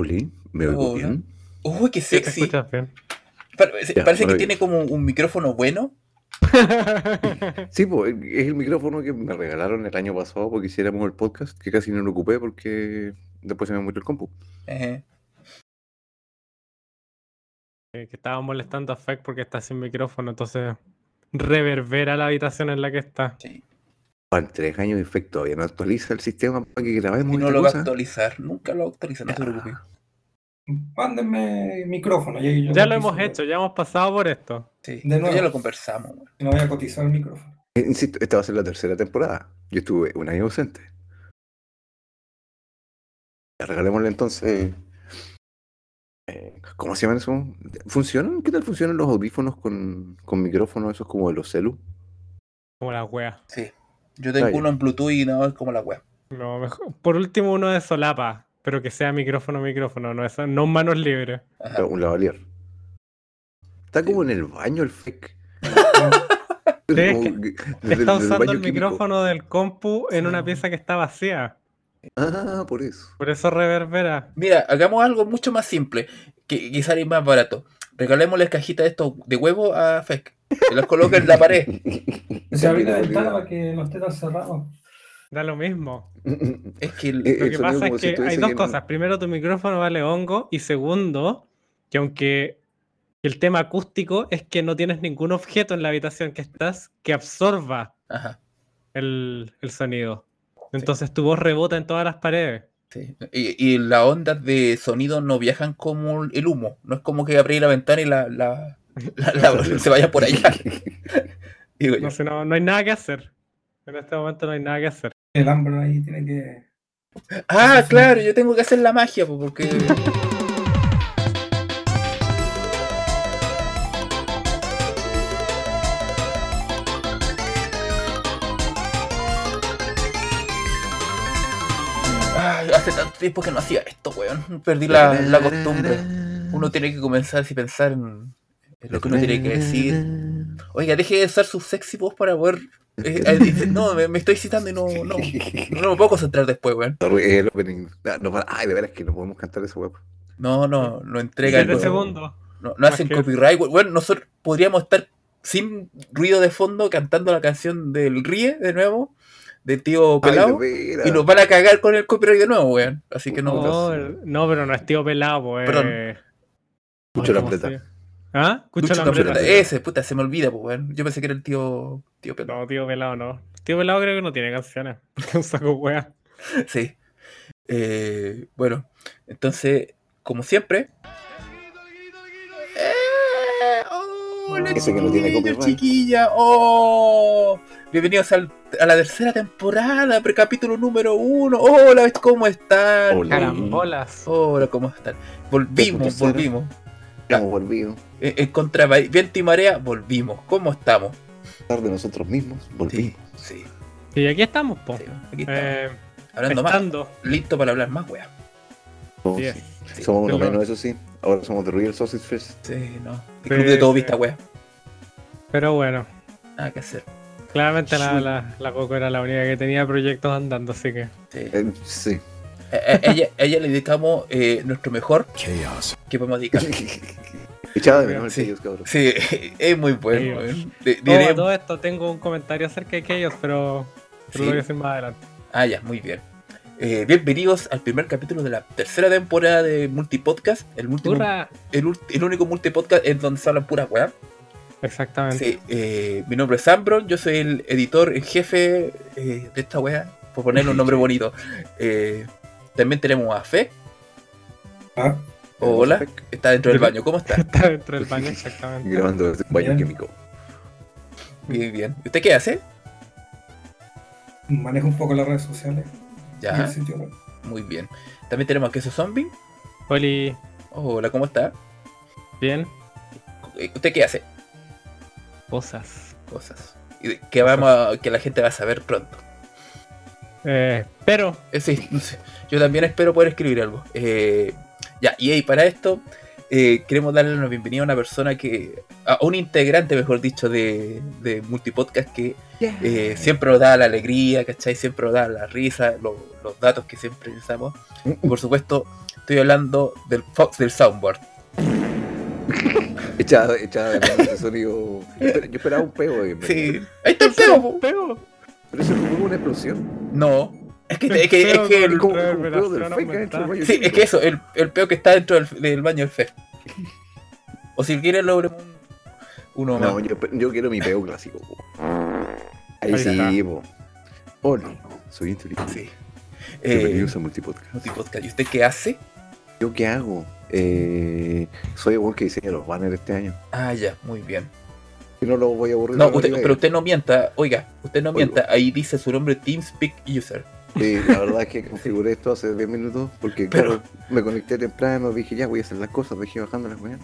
Oli, ¿me oigo bien? Uy, qué Sí, te sexy. bien. Parece, Ya, parece que tiene como un micrófono bueno. Sí, pues es el micrófono que me regalaron el año pasado porque hiciéramos el podcast, que casi no lo ocupé porque después se me murió el compu. Eh, que estaba molestando a Feck porque está sin micrófono, entonces reverbera la habitación en la que está. Sí. Para tres años de efecto todavía no actualiza el sistema para que grabemos Y no lo va a actualizar. Nunca lo actualiza, no se preocupe. Mándenme micrófono. Ya, yo Ya lo hemos hecho, ya hemos pasado por esto. Sí. De nuevo. Ya lo conversamos. No voy a cotizar el micrófono. Eh, Insisto, esta va a ser la tercera temporada. Yo estuve un año ausente. Regalémosle entonces. eh, ¿Cómo se llaman eso? ¿Funcionan? ¿Qué tal funcionan los audífonos con, con micrófono esos como de los celu? Como la wea. Sí. Yo tengo uno en Bluetooth y no es como la web. Lo mejor- Por último, uno de solapa, pero que sea micrófono, micrófono, no, es, no manos libres. Ajá. Un lavalier. Está como en el baño el fake. Que Está usando el químico. micrófono del compu en una pieza que está vacía. Ah, por eso. Por eso reverbera. Mira, hagamos algo mucho más simple, que, que sale más barato. Regalémosle cajitas de estos de huevo a Fek. Que los coloca en la pared. Se abre la ventana para que no esté tan cerrado. Da lo mismo. Es que el- Eh, Lo el que pasa es si que hay dos cosas. Primero, tu micrófono vale hongo. Y segundo, que aunque el tema acústico es que no tienes ningún objeto en la habitación que estás que absorba Ajá. el, el sonido. Entonces tu voz rebota en todas las paredes. Sí. Y, y las ondas de sonido no viajan como el humo. No es como que abrí la ventana y la, la, la- la- se vaya por allá. Digo. No, sé, no, no hay nada que hacer. En este momento no hay nada que hacer. El hambre ahí tiene que. Ah, claro, yo tengo que hacer la magia, po, porque. Tiempo que no hacía esto, weón. Perdí la, la costumbre. Uno tiene que comenzar y pensar en, en lo que uno tiene que decir. Oiga, deje de usar su sexy voz para poder. eh, eh, dice, no, me, me estoy citando y no, no, no me puedo concentrar después, weón. El opening. Ah, no, para- ay, de veras que no podemos cantar ese web. No, no, no entrega el segundos. No, no hacen que- copyright. Bueno, nosotros podríamos estar sin ruido de fondo cantando la canción del Ríe de nuevo, del tío Pelado, y nos van a cagar con el copyright de nuevo, weón. Así que no. No, no, pero no es tío pelado, pues. Perdón. Escucho la ¿cómo pleta. se- ¿Ah? Escucho Lucho la pleta. Ese, puta, se me olvida, pues, weón. Yo pensé que era el tío, tío Pelado. No, tío pelado no. Tío pelado creo que no tiene canciones. Porque es un saco wea. Sí. Eh, bueno, entonces, como siempre. ¡Hola, Ese que no tiene chiquillos, copyright. chiquilla! ¡Oh! Bienvenidos al- a la tercera temporada, precapítulo número uno. ¡Hola! ¿Cómo están? Hola. Carambolas. Hola, ¿cómo están? Volvimos, volvimos. Hemos volvido. En, en contra de viento y marea, volvimos. ¿Cómo estamos? Estar de nosotros mismos, volvimos. Sí, Y aquí estamos, po. sí, aquí estamos. Eh, Hablando más, listo para hablar más, weá. Oh, Sí, sí. sí. Somos uno menos, eso sí. Ahora somos The Real Sausage Fest. Sí, no. El Sí, club de todo vista, weá. Pero bueno, Nada que hacer. claramente la, la, la Coco era la única que tenía proyectos andando, así que. Sí. Eh, sí. A, a- ella, ella le dedicamos eh, nuestro mejor que podemos dedicar. Echada de menos Sí. cabrón. Sí, es muy bueno. De- Oh, deberíamos- todo esto tengo un comentario acerca de aquellos, pero, pero Sí. lo voy a decir más adelante. Ah, ya, muy bien. Eh, bienvenidos al primer capítulo de la tercera temporada de Multipodcast. El, último, el, el único multipodcast en donde se hablan puras weá. Exactamente. Sí, eh, mi nombre es Ambron, yo soy el editor en jefe eh, de esta weá, por ponerle un nombre bonito. Eh, también tenemos a Fe. Ah, Hola, está dentro del baño. ¿Cómo está? Está dentro del baño, exactamente. Grabando desde un baño químico. Bien, bien. ¿Usted qué hace? manejo un poco las redes sociales Ya, el sitio web. muy bien. También tenemos a Queso Zombie. Oli, Hola, ¿cómo está? bien. Eh, ¿Usted qué hace? Cosas. Cosas. Y Que, vamos a- que la gente va a saber pronto. Eh, pero, Eh, sí, no sé. yo también espero poder escribir algo. Eh, ya, y para esto eh, queremos darle una bienvenida a una persona que, a un integrante, mejor dicho, de, de Multipodcast que eh, siempre nos da la alegría, ¿cachai? Siempre nos da la risa, lo- los datos que siempre pensamos. Y por supuesto, Estoy hablando del Fox del Soundboard. Echada, echada de sonido. Yo esper- yo esperaba un peo. eh, Sí. Ahí está el. Peo. Pero eso fue una explosión. No. Es que, es que, es que el- como, como del fake del baño Sí, es que eso, el, el peo que está dentro del, del baño del fe. O si quieren logremos un, uno más. No, yo, yo quiero mi peo clásico. po. Ahí, Ahí sí, po. Hola, soy inteligente. Sí. Eh, Bienvenidos a Multipodcast. Multipodcast. ¿Y usted qué hace? ¿Yo qué hago? Eh, soy el que diseña los banners este año. Ah, ya, muy bien. Y no lo voy a aburrir. No, usted- pero usted no mienta, oiga, usted no Oigo. mienta, ahí dice su nombre TeamSpeak User. Sí, la verdad es que configuré esto hace 10 minutos porque, Pero- claro, me conecté temprano, dije ya voy a hacer las cosas, dejé bajando las weas.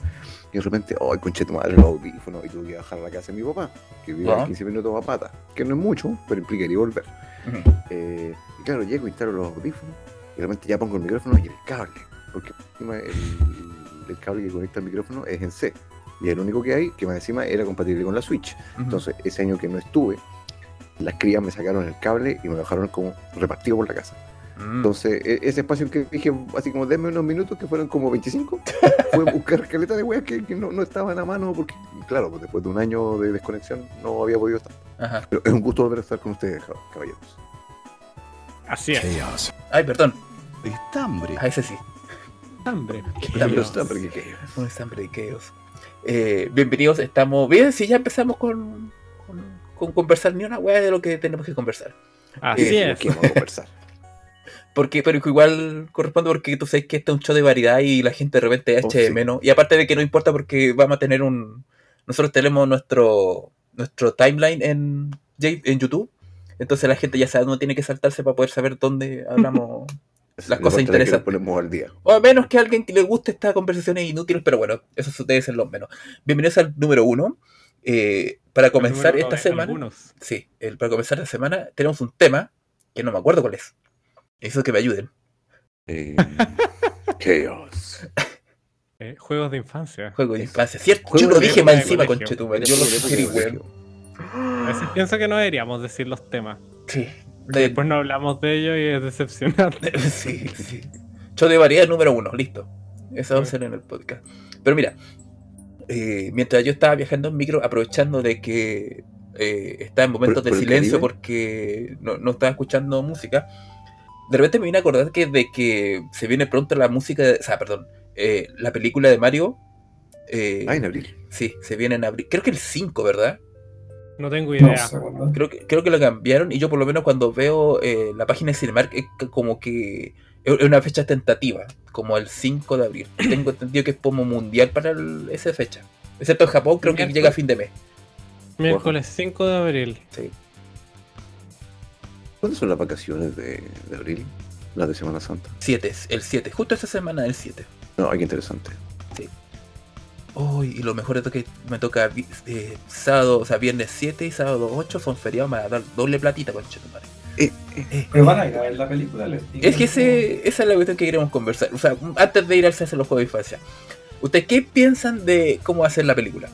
Y de repente, ¡ay, conche tu madre, los audífonos! Y tuve que bajar a la casa de mi papá, que vive Ah. a 15 minutos a pata, que no es mucho, pero implicaría volver. Ujú. Eh, y claro, llego, instalo los audífonos y de repente ya pongo el micrófono y el cable, porque encima el, el cable que conecta el micrófono es en C. Y el único que hay, que más encima era compatible con la Switch. Entonces, ese año que no estuve, las crías me sacaron el cable y me lo dejaron como repartido por la casa. Mm. Entonces, e- ese espacio que dije, así como denme unos minutos, que fueron como 25, fue buscar caleta de weas que, que no, no estaban a mano, porque, claro, pues después de un año de desconexión no había podido estar. Ajá. Pero es un gusto volver a estar con ustedes, cab- caballeros. Así es. Chaos. Ay, perdón, Estambre. a ese sí. Un estambre de chaos. Eh, bienvenidos, estamos bien. Si ya empezamos con, con, con conversar ni una weá de lo que tenemos que conversar. Así que- es. que vamos a conversar. Porque, pero igual corresponde porque tú sabes que este es un show de variedad y la gente de repente Oh, eche sí. menos. Y aparte de que no importa porque vamos a tener un. Nosotros tenemos nuestro nuestro timeline en, J- en YouTube. Entonces la gente ya sabe dónde tiene que saltarse para poder saber dónde hablamos. Las cosas interesantes. ponemos al día. O a menos que a alguien que le guste estas conversaciones inútiles, pero bueno, eso debe ser lo menos. Bienvenidos al número uno. Eh, para comenzar esta de semana, algunos. sí, el, para comenzar esta semana tenemos un tema que no me acuerdo cuál es. Eso que me ayuden. Eh, chaos. Eh, juegos de infancia. Juego de infancia, ¿cierto? Yo lo dije más encima, conchetumare. Yo lo sugerí, weón. A veces pienso que no deberíamos decir los temas. Sí. De- después no hablamos de ellos y es decepcionante. sí, sí. Show de variedad número uno, listo. Eso va a ser en el podcast. Pero mira, eh, mientras yo estaba viajando en micro, aprovechando de que eh, estaba en momentos ¿Por- de por silencio porque no, no estaba escuchando música, de repente me vine a acordar que de que se viene pronto la música, de- o sea, perdón, eh, la película de Mario. eh, Ah, en abril. Sí, se viene en abril. Creo que el 5, ¿verdad? No tengo No idea. sé, ¿verdad? Creo que, creo que lo cambiaron y yo por lo menos cuando veo eh, la página de Cinemark como que es una fecha tentativa, como el 5 de abril. Tengo entendido que es como mundial para el- esa fecha. Excepto en Japón, creo que llega a fin de mes. Miércoles 5 de abril. Sí. ¿Cuándo son las vacaciones de, de abril? Las de Semana Santa. 7, el 7, justo esa semana del 7. No, ay, qué interesante. Uy, y lo mejor es que me toca eh, sábado, o sea, viernes 7 y sábado 8 son feriados, me van a dar doble platita, conchetumare. Eh, eh, Eh, Pero van a ir a ver la película, les digo. Es que ese, esa es la cuestión que queremos conversar. O sea, antes de ir al hacer los juegos de infancia. ¿Ustedes qué piensan de cómo hacer la película?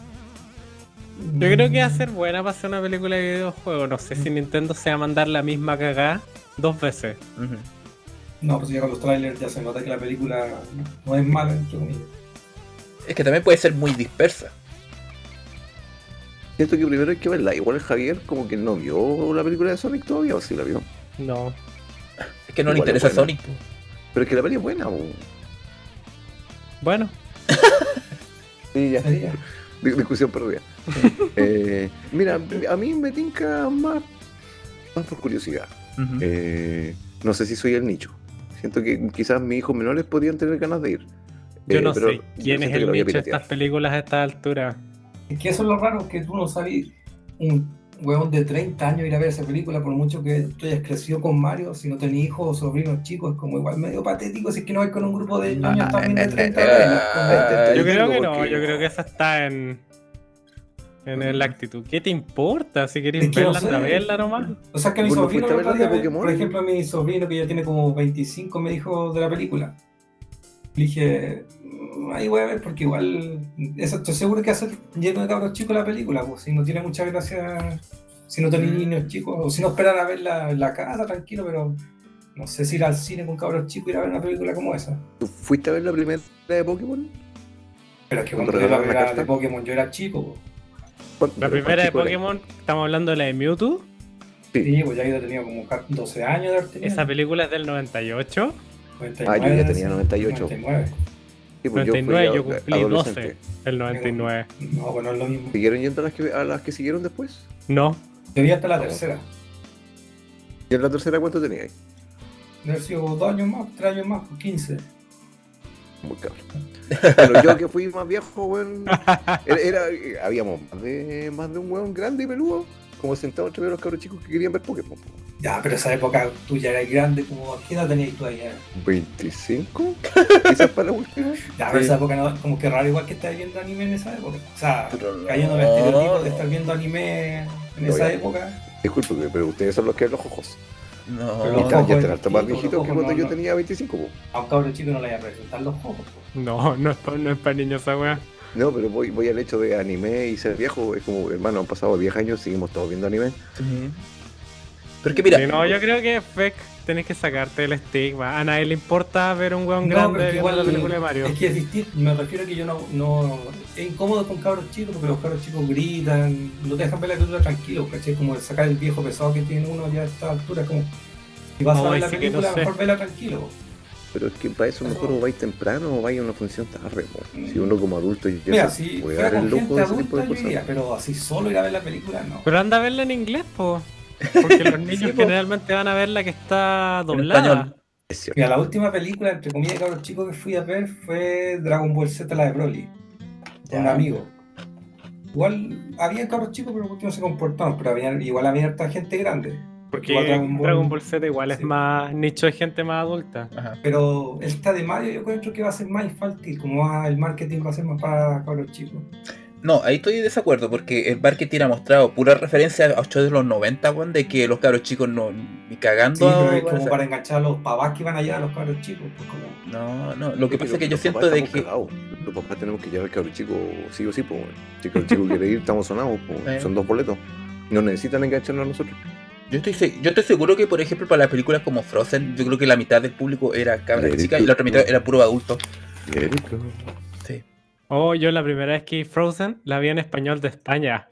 Yo creo que va a ser buena para hacer una película de videojuego. No sé si Nintendo se va a mandar la misma cagada dos veces. No, pues ya con los trailers ya se nota que la película no es mala, entre comillas. Es que también puede ser muy dispersa. Siento que primero hay que verla. Igual Javier como que no vio la película de Sonic todavía, o sí la vio. No. Es que no le Igual interesa. Sonic. po. Pero es que la peli es buena, po. Bueno, Sí, ya. Sería. Di- Discusión perdida. Eh, mira, a mí me tinca más, más por curiosidad. Eh, no sé si soy el nicho. Siento que quizás mis hijos menores podrían tener ganas de ir. yo Eh, no sé quién es el nicho de estas películas a esta altura. Es que eso es lo raro, que tú no sabes un huevón de 30 años ir a ver esa película, por mucho que tú hayas crecido con Mario, si no tenés hijos o sobrinos chicos, es como igual medio patético si es que no vais con un grupo de niños Ah, también de eh, 30 eh, años. eh, como- eh, Yo Yo creo que no, yo creo que esa está en. En la actitud. ¿Qué te importa? Si queréis Es que no verla, sé. verla nomás. O sea, que mi Bueno, sobrino, de día, Pokémon. por ejemplo, mi sobrino que ya tiene como 25 me dijo de la película. Le dije, "Mm, ahí voy a ver porque igual, eso estoy seguro que va a ser lleno de cabros chicos la película, pues si no tiene mucha gracia, si no tenéis Mm. niños chicos, o si no esperan a verla en la casa, tranquilo, pero no sé si ir al cine con cabros chicos y ir a ver una película como esa. ¿Tú fuiste a ver la primera de Pokémon? Pero es que ¿Cuándo cuando yo la primera de Pokémon yo era chico. ¿Cuánto- La primera de Pokémon, estamos hablando de la de Mewtwo. Sí, pues ya yo tenía como ca- 12 años de tenido. Esa película es del 98. 99, Ah, yo ya tenía sí, 98. 99. Sí, pues yo fui 99, a- yo cumplí adolescente. 12. El 99. No, pues no es lo mismo. ¿Siguieron yendo a las que, a las que siguieron después? No. Yo vi hasta la No. tercera. ¿Y en la tercera cuánto teníais? Debe haber sido dos años más, tres años más, pues 15. Muy cabrón. Pero yo que fui más viejo, weón. Era, era- habíamos más de, más de un weón grande y peludo. Como sentado entre los cabros chicos que querían ver Pokémon. Ya, pero esa época tú ya eras grande, como ¿qué edad tenías tú ahí? eh? ¿25? Quizás para la última. Ya, pero Sí. esa época no, como que raro igual que estar viendo anime en esa época. O sea, no. cayendo en el estereotipo de estar viendo anime en No, esa ya. época. Disculpe, pero ustedes son los que los ojos. No, Pero los ya, es están harto más viejitos que cuando no, yo no. tenía 25. po. A un cabro chico no le vayan a presentar los ojos. po. No, no es para no es pa niños esa weá. No, pero voy, voy al hecho de anime y ser viejo. Es como, hermano, han pasado 10 años, seguimos todos viendo anime. Sí. Pero es que mira, Sí, no, yo creo que Fek tenés que sacarte el estigma. A nadie le importa ver un weón No, grande igual la película de Mario. Es que es distinto, me refiero a que yo no, no. Es incómodo con cabros chicos porque los cabros chicos gritan, no te dejan ver la película tranquilo, ¿cachai? Como sacar el viejo pesado que tiene uno ya a esta altura, es como. Si vas No, a ver la sí que no película, sé. mejor vela tranquilo. Pero es que para eso mejor o vais temprano o vais a una función tarde. po. Si uno como adulto ya Mira, si puede fuera dar el lujo gente de ese tipo adulta de yo cosas. iría, pero así solo ir a ver la película, no. Pero anda a verla en inglés, po. Porque los niños Sí, generalmente van a ver la que está doblada. Mira, la última película, entre comillas, cabros chicos que fui a ver fue Dragon Ball Z, la de Broly, con un amigo. Igual había cabros chicos, pero no se comportaban, pero había, igual había harta gente grande. Porque Igual Dragon Dragon Ball, Z igual es más nicho de gente más adulta. Ajá. Pero esta de Mario yo creo que va a ser más infantil, como va- el marketing va a ser más para cabros chicos. No, ahí estoy de desacuerdo porque el marketing ha mostrado pura referencia a 8 de los 90, weón, de que los cabros chicos no ni cagando. Sí, pero es como para enganchar a los papás que van allá a los cabros chicos. Pues como... No, no, lo que pasa es que yo siento de que. cagados. Los papás tenemos que llevar al cabro chico sí o sí, pues. Si el cabro chico quiere ir, estamos sonados, po. Eh. son dos boletos. No necesitan engancharnos a nosotros. Yo estoy, se- yo estoy seguro que, por ejemplo, para las películas como Frozen, yo creo que la mitad del público era cabra chica y la otra mitad era puro adulto. Oh, yo la primera vez que vi Frozen la vi en español de España.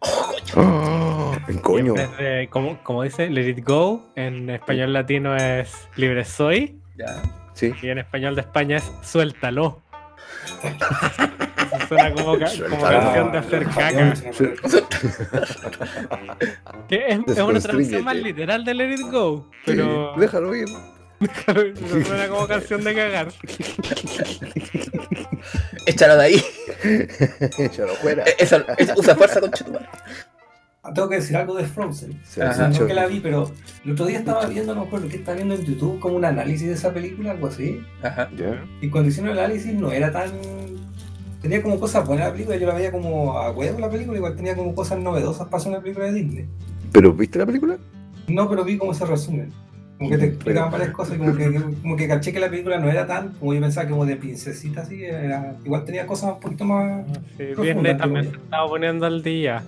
En Y coño. de, como, como dice, Let It Go, en español latino es Libre Soy. Ya. Sí. Y en español de España es Suéltalo. Eso suena como, ca- como Suéltalo. canción de hacer caca. Que es, es una traducción más literal de Let It Go. Sí, Pero Déjalo ir. eso suena como canción de cagar. Échalo de ahí. Échalo fuera. Eh, Esa, esa- usa fuerza con Chetumar. Ah, Tengo que decir algo de Frozen. Ajá. hace No que la vi, pero el otro día estaba viendo, no me acuerdo qué estaba viendo en YouTube, como un análisis de esa película, algo así. Ajá. Y cuando hicieron el análisis no era tan. Tenía como cosas buenas la película, yo la veía como a huevo la película, igual tenía como cosas novedosas para ser una película de Disney. ¿Pero viste la película? No, pero vi cómo se resumen. Como que te explicaban varias cosas como que, como que caché que la película no era tan, como yo pensaba, como de princesita así, era, igual tenía cosas un poquito más... Sí, Profunda, Disney también se estaba poniendo al día.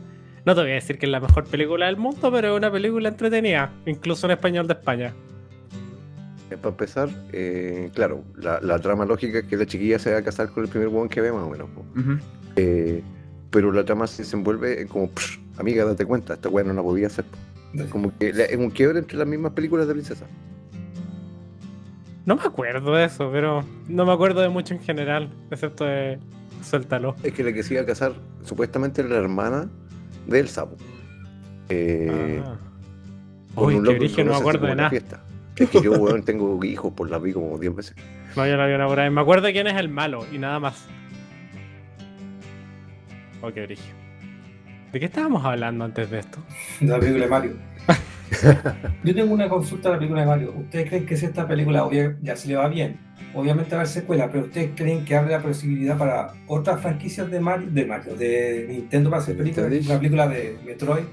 No te voy a decir que es la mejor película del mundo, pero es una película entretenida, incluso en español de España. Eh, Para empezar, eh, claro, la, la trama lógica es que la chiquilla se va a casar con el primer hueón que ve, más o menos. po. Ujú. Eh, pero la trama se desenvuelve en como, "Psh, amiga, date cuenta, esta weá no la podía hacer. Como que es un quiebre entre las mismas películas de princesa. No me acuerdo de eso, pero no me acuerdo de mucho en general, excepto de Suéltalo. Es que la que se iba a casar supuestamente era la hermana del sapo. Eh, Ah. Uy, un qué brillo, no me acuerdo de nada. fiesta. Es que yo, weón, tengo hijos, por la vi como 10 veces. No, yo la vi una por ahí. Me acuerdo de quién es el malo y nada más. Oh, qué brillo. ¿De qué estábamos hablando antes de esto? de la película de Mario. Yo tengo una consulta de la película de Mario. ¿Ustedes creen que si esta película obvia- ya se le va bien? Obviamente va a haber secuela, pero ¿ustedes creen que abre la posibilidad para otras franquicias de Mario, de Mario, de Nintendo para hacer películas? Una película de Metroid.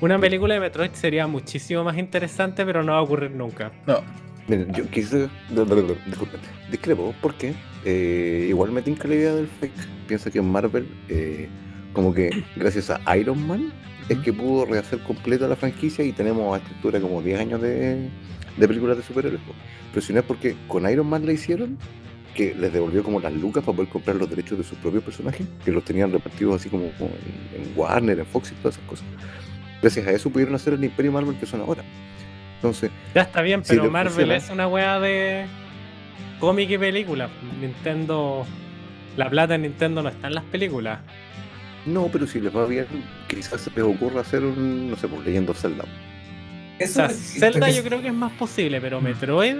Una película de Metroid sería muchísimo más interesante, pero no va a ocurrir nunca. No. Miren, yo quise. Disculpen. Discrepo, porque eh, igual me tinca la idea del fake. Piensa que Marvel, eh, como que gracias a Iron Man es que pudo rehacer completa la franquicia y tenemos a esta altura como 10 años de, de películas de superhéroes. Pero si no es porque con Iron Man la hicieron, que les devolvió como las lucas para poder comprar los derechos de sus propios personajes, que los tenían repartidos así como, como en, en Warner, en Fox y todas esas cosas. Gracias a eso pudieron hacer el Imperio Marvel que son ahora. Entonces, Ya está bien, Si pero Marvel funciona. es una weá de cómic y película. Nintendo. La plata en Nintendo no está en las películas. No, pero si les va bien, quizás se les ocurra hacer un, no sé, por Legend of Zelda. O Eso sea, es- Zelda es- yo creo que es más posible, pero Metroid.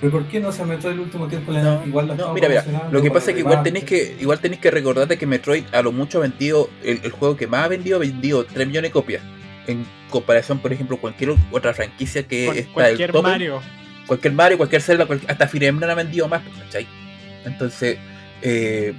¿Pero por qué no se metió el último tiempo? Le- No, igual la no, mira, mira, lo que pasa es que igual tenéis que, igual tenéis que recordarte que Metroid a lo mucho ha vendido, el, el juego que más ha vendido, ha vendido 3 millones de copias. En comparación, por ejemplo, cualquier otra franquicia que cual- está cualquier el Mario. cualquier Mario, cualquier Zelda, cual- hasta Fire Emblem ha vendido más, ¿cachai? Entonces, eh,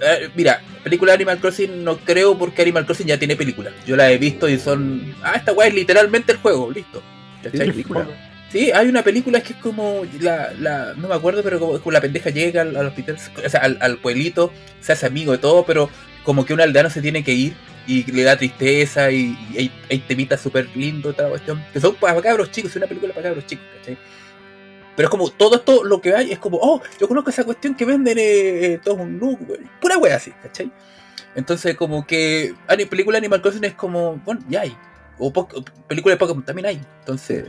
eh, mira, película de Animal Crossing no creo porque Animal Crossing ya tiene película. Yo la he visto y son. Ah, esta weá es literalmente el juego, listo. ¿Tiene ¿Cachai? película? Sí, hay una película que es como la, la no me acuerdo, pero como, como la pendeja llega al, al hospital, o sea, al, al pueblito, se hace amigo de todo, pero como que un aldeano se tiene que ir y le da tristeza y, y hay, hay temitas súper lindos, toda la cuestión, que son para cabros chicos, es una película para cabros chicos, ¿cachai? Pero es como todo esto lo que hay es como, oh, yo conozco esa cuestión que venden eh, eh, todo un look, güey. pura wea así, ¿cachai? Entonces como que película de Animal Crossing es como, bueno, ya hay. O, po- película de Pokémon también hay. Entonces,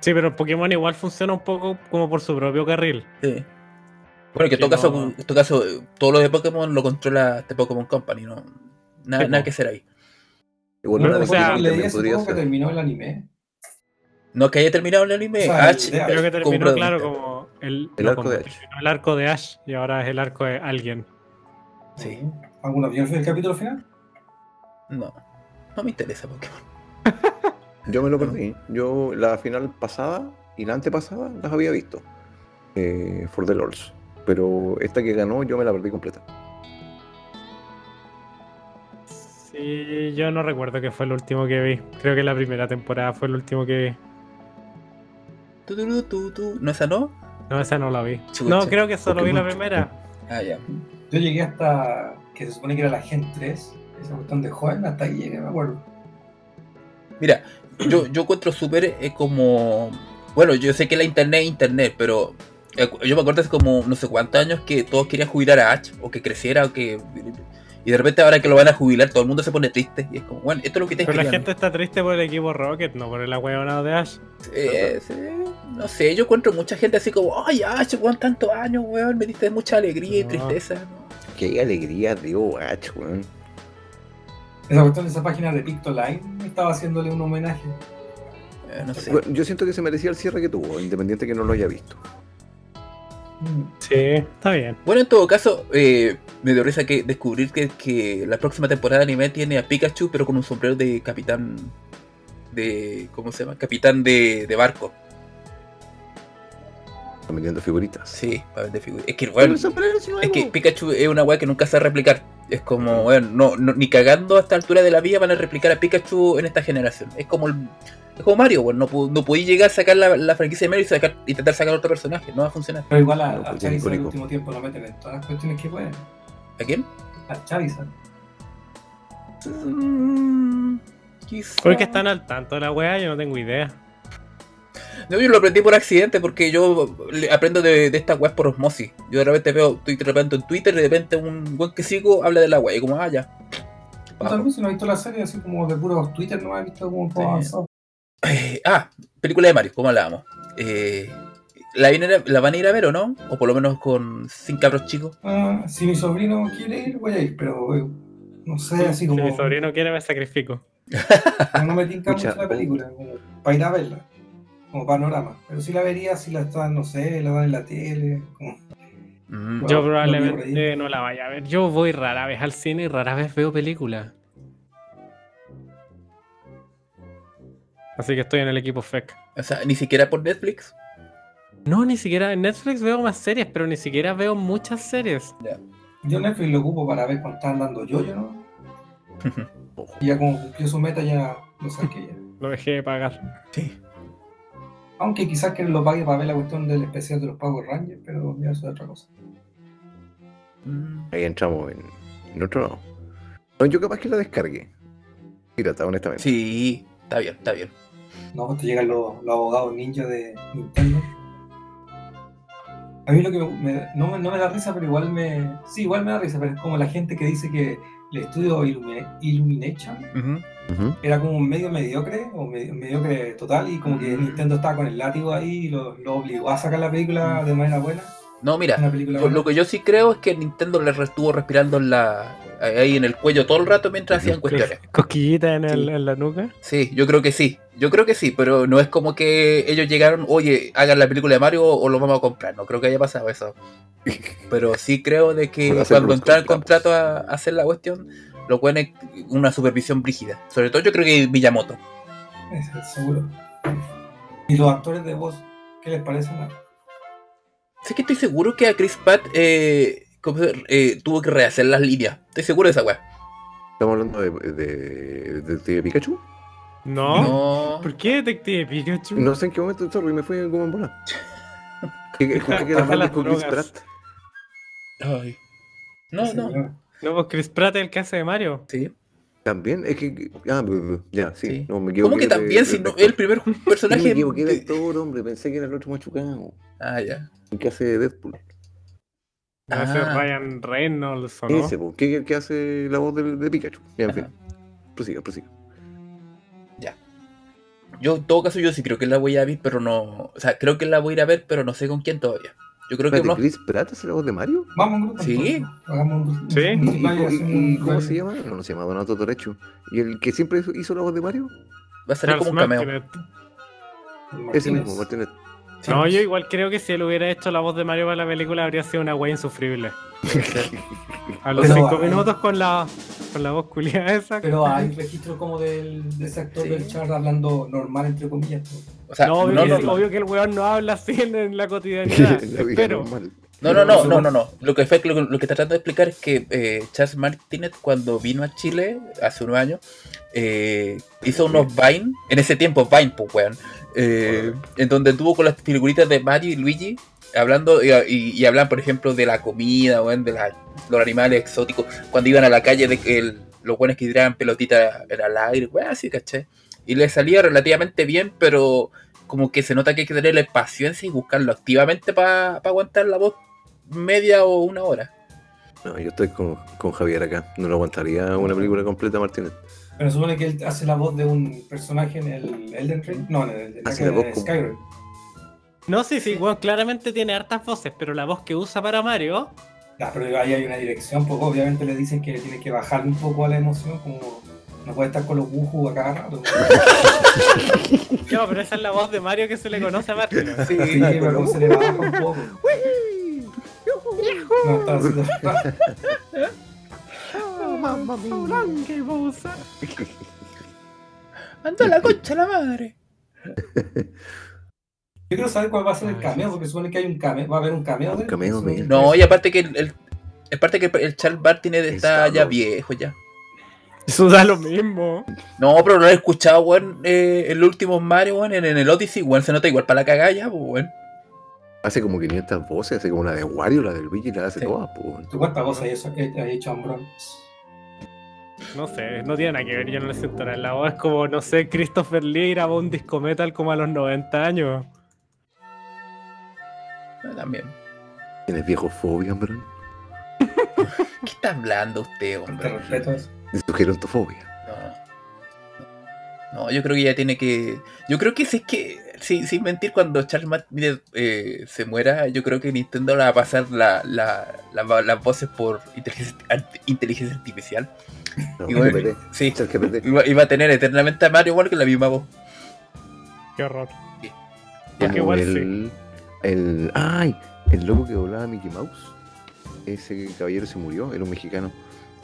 Sí, pero Pokémon igual funciona un poco como por su propio carril. Sí. Bueno, que en todo, caso, no- en todo caso, todo lo de Pokémon lo controla este Pokémon Company, ¿no? Nada, que hacer ahí. Bueno, una o sea, podría ser. terminó el anime. No que haya terminado el anime, O sea, Ash, de- Creo que terminó, claro, como el, El arco como de Ash. terminó el arco de Ash y ahora es el arco de alguien. Sí. ¿Alguno vio el capítulo final? No, no me interesa Pokémon. Yo me lo perdí. Yo la final pasada y la antepasada las había visto. Eh, for the Lords. Pero esta que ganó yo me la perdí completa. Sí, yo no recuerdo que fue el último que vi. Creo que la primera temporada fue el último que vi. ¿No esa no? No, esa no la vi. Chucha. No, creo que solo vi la primera. Ah, ya. Yo llegué hasta que se supone que era la Gen 3, esa cuestión de joven, hasta ahí llegué, me acuerdo. Mira, yo, yo encuentro súper eh, como. Bueno, yo sé que la internet es internet, pero eh, yo me acuerdo hace como no sé cuántos años que todos querían jubilar a Ash, o que creciera, o que. Y de repente ahora que lo van a jubilar, todo el mundo se pone triste. Y es como, bueno, esto es lo que te Pero la gente está triste por el equipo Rocket, no por el ahueonado de Ash. Eh, sí, no sé, yo encuentro mucha gente así como, ay, Ash, weón, tantos años, weón, me diste mucha alegría y tristeza. ¿no? Qué alegría dio H, weón. Esa cuestión de esa página de Pictoline estaba haciéndole un homenaje. Eh, no sé. Yo siento que se merecía el cierre que tuvo, independiente que no lo haya visto. Sí, está bien. Bueno, en todo caso, eh, me dio risa que descubrir que, que la próxima temporada de anime tiene a Pikachu, pero con un sombrero de capitán. de. ¿Cómo se llama? Capitán de, de barco. Están vendiendo figuritas. Sí, para vender figuras. Es que, bueno, Pero es que Pikachu es una weá que nunca se va a replicar. Es como, bueno, no, no- ni cagando a esta altura de la vida van a replicar a Pikachu en esta generación. Es como el- es como Mario, bueno, no, no podí llegar a sacar la, la franquicia de Mario y sacar, intentar sacar otro personaje, no va a funcionar. Pero igual a, No, a Charizard en el último tiempo lo meten en todas las cuestiones que pueden. ¿A quién? A Charizard. Mm, quizá. Porque están al tanto de la wea, yo no tengo idea. No, yo lo aprendí por accidente porque yo aprendo de, de estas weas por osmosis. Yo de repente veo, estoy de repente en Twitter y de repente un buen que sigo habla de la wea y como, ah, ya. Yo si no he visto la serie así como de puros Twitter, no he visto como Sí. todo avanzado. Eh, ah, película de Mario, ¿cómo hablábamos? Eh, ¿la, vienen a- ¿La van a ir a ver o no? O por lo menos con sin cabros chicos. Ah, si mi sobrino quiere ir, voy a ir, pero eh, no sé, así Si como. mi sobrino quiere, me sacrifico. No me tinca mucho la película, como para ir a verla, como panorama. Pero si la vería, si la están, no sé, la dan en la tele. Como... Mm, Yo probablemente no la vaya a ver. Yo voy rara vez al cine y rara vez veo películas. Así que estoy en el equipo FEC. O sea, ni siquiera por Netflix. No, ni siquiera en Netflix veo más series, pero ni siquiera veo muchas series. Ya. Yo Netflix lo ocupo para ver cuando están dando yo-yo, ¿no? Y ya como cumplió su meta, ya lo saqué ya. Lo dejé de pagar. sí. Aunque quizás que lo pague para ver la cuestión del especial de los Power Rangers, pero ya eso es otra cosa. Ahí entramos en, en otro lado. No, yo capaz que la descargue. Pirata, honestamente. Sí, está bien, está bien. No, pues te llegan los, los abogados ninja de Nintendo. A mí lo que me, no, me, no me da risa, pero igual me. Sí, igual me da risa, pero es como la gente que dice que el estudio Illumi- Illumination Era como un medio mediocre, o medio, mediocre total, y como que Mm. Nintendo estaba con el látigo ahí y lo, lo obligó a sacar la película de manera buena. No, mira, yo- buena. lo que yo sí creo es que Nintendo le estuvo respirando en la, ahí en el cuello todo el rato mientras hacían cuestiones. Cosquillita en, el- Sí. en la nuca. Sí, yo creo que sí. Yo creo que sí, pero no es como que ellos llegaron, oye, hagan la película de Mario o lo vamos a comprar. No creo que haya pasado eso. Pero sí creo de que cuando entraron el contrato a, a hacer la cuestión, lo cual es una supervisión brígida. Sobre todo yo creo que Miyamoto. Seguro. Y los actores de voz, ¿qué les parecen? Sé que estoy seguro que a Chris Pratt eh, ¿cómo se- eh, tuvo que rehacer las líneas. Estoy seguro de esa weá. Estamos hablando de, de, de- de Pikachu. ¿No? No. ¿Por qué Detective Pikachu? No sé en qué momento, sorry, me fui como en bola. ¿Qué, qué, Chris drogas. Pratt? Ay. No, no. Señor. No, pues Chris Pratt es el que hace de Mario. Sí. También, es que. Ah, ya, sí. Sí. No, me ¿Cómo que también? de Si no, el primer Me personaje. equivoqué de actor, hombre. Pensé que era el otro machucado. Ah, ya. El que hace Deadpool. Ese es Ah. Ryan Reynolds o no. Ese, que que hace la voz de, de Pikachu. Ya, en Ajá. fin. Prosiga, prosiga. Yo, en todo caso, yo sí creo que la voy a ver, pero no. O sea, creo que la voy a ir a ver, pero no sé con quién todavía. Yo creo que uno. ¿Chris Pratt hace la voz de Mario? Vamos un grupo. Sí. Hagamos un Sí. ¿Y, cómo se llama? No, no se llama Donato Torecho. ¿Y el que siempre hizo, hizo la voz de Mario? Va a salir Charles como un cameo. Ese mismo, Martínez. Sí. No, yo igual creo que si él hubiera hecho la voz de Mario para la película habría sido una wea insufrible. A los Pero, cinco minutos con la, con la voz culiada esa. Pero hay registro como del, de ese actor Sí. del Char hablando normal, entre comillas. pues. O sea, no, no, obvio, no, que, no, obvio que el weón no habla así en, en la cotidianidad. Pero. No, no, no, no, no, no. Lo que fue lo, lo que está tratando de explicar es que eh, Charles Martinet cuando vino a Chile hace unos años eh, hizo unos Vine, en ese tiempo Vine, pues weón, eh, en donde tuvo con las figuritas de Mario y Luigi hablando y, y- y hablan por ejemplo de la comida, weón, de la- los animales exóticos, cuando iban a la calle de que el- los buenos que tiraban pelotitas en el aire, weón, así, ¿caché? Y le salía relativamente bien, pero como que se nota que hay que tenerle paciencia y buscarlo activamente para aguantar la voz media o una hora. No, yo estoy con, con Javier acá. No lo aguantaría una película completa, Martínez. Pero supone que él hace la voz de un personaje en el Elden Ring. No, en el, en Hace la voz en como- Skyrim. No, sí, sí, weón, claramente tiene hartas voces, pero la voz que usa para Mario, Ya, pero ahí hay una dirección, pues obviamente le dicen que tiene que bajar un poco a la emoción, como no puede estar con los buju a cada rato. no, pero esa es la voz de Mario que se le conoce a Martín. Sí, Sí, pero como se le baja un poco. No, está haciendo... ¿Qué Bowser? anda la concha la madre. Yo quiero saber cuál va a ser el cameo, porque supone que hay un cameo, va a haber un cameo de Un cameo. No, y aparte que el, el- aparte que el Charles Martinet está Está ya viejo ya. Eso da lo mismo. No, pero lo he escuchado, weón, eh, el último Mario, weón, en, en el Odyssey, weón, se nota igual para la cagada ya, pues, weón. Hace como 500 voces, hace como la de Wario, la del Luigi, la hace Sí. todas, pues. ¿Tú cuántas cosas hay hecho, Ambrón? No sé, no tiene nada que ver, yo no le siento nada. La voz es como, no sé, Christopher Lee grabó un disco metal como a los 90 años. Ah, También. Tienes viejo fobia, bro. ¿Qué está hablando usted, Te hombre? respeto eso. De tu gerontofobia. No, yo creo que ya tiene que. Yo creo que si es que. sí, sin mentir, cuando Charles Martinet eh, se muera, yo creo que Nintendo le va a pasar la, la, la- las voces por inteligencia, art- inteligencia artificial. No. Sí. Y va, y va a tener eternamente a Mario igual que la misma voz. Qué horror. Sí. Igual el, el. ¡Ay! El loco que doblaba a Mickey Mouse. Ese caballero se murió, era un mexicano.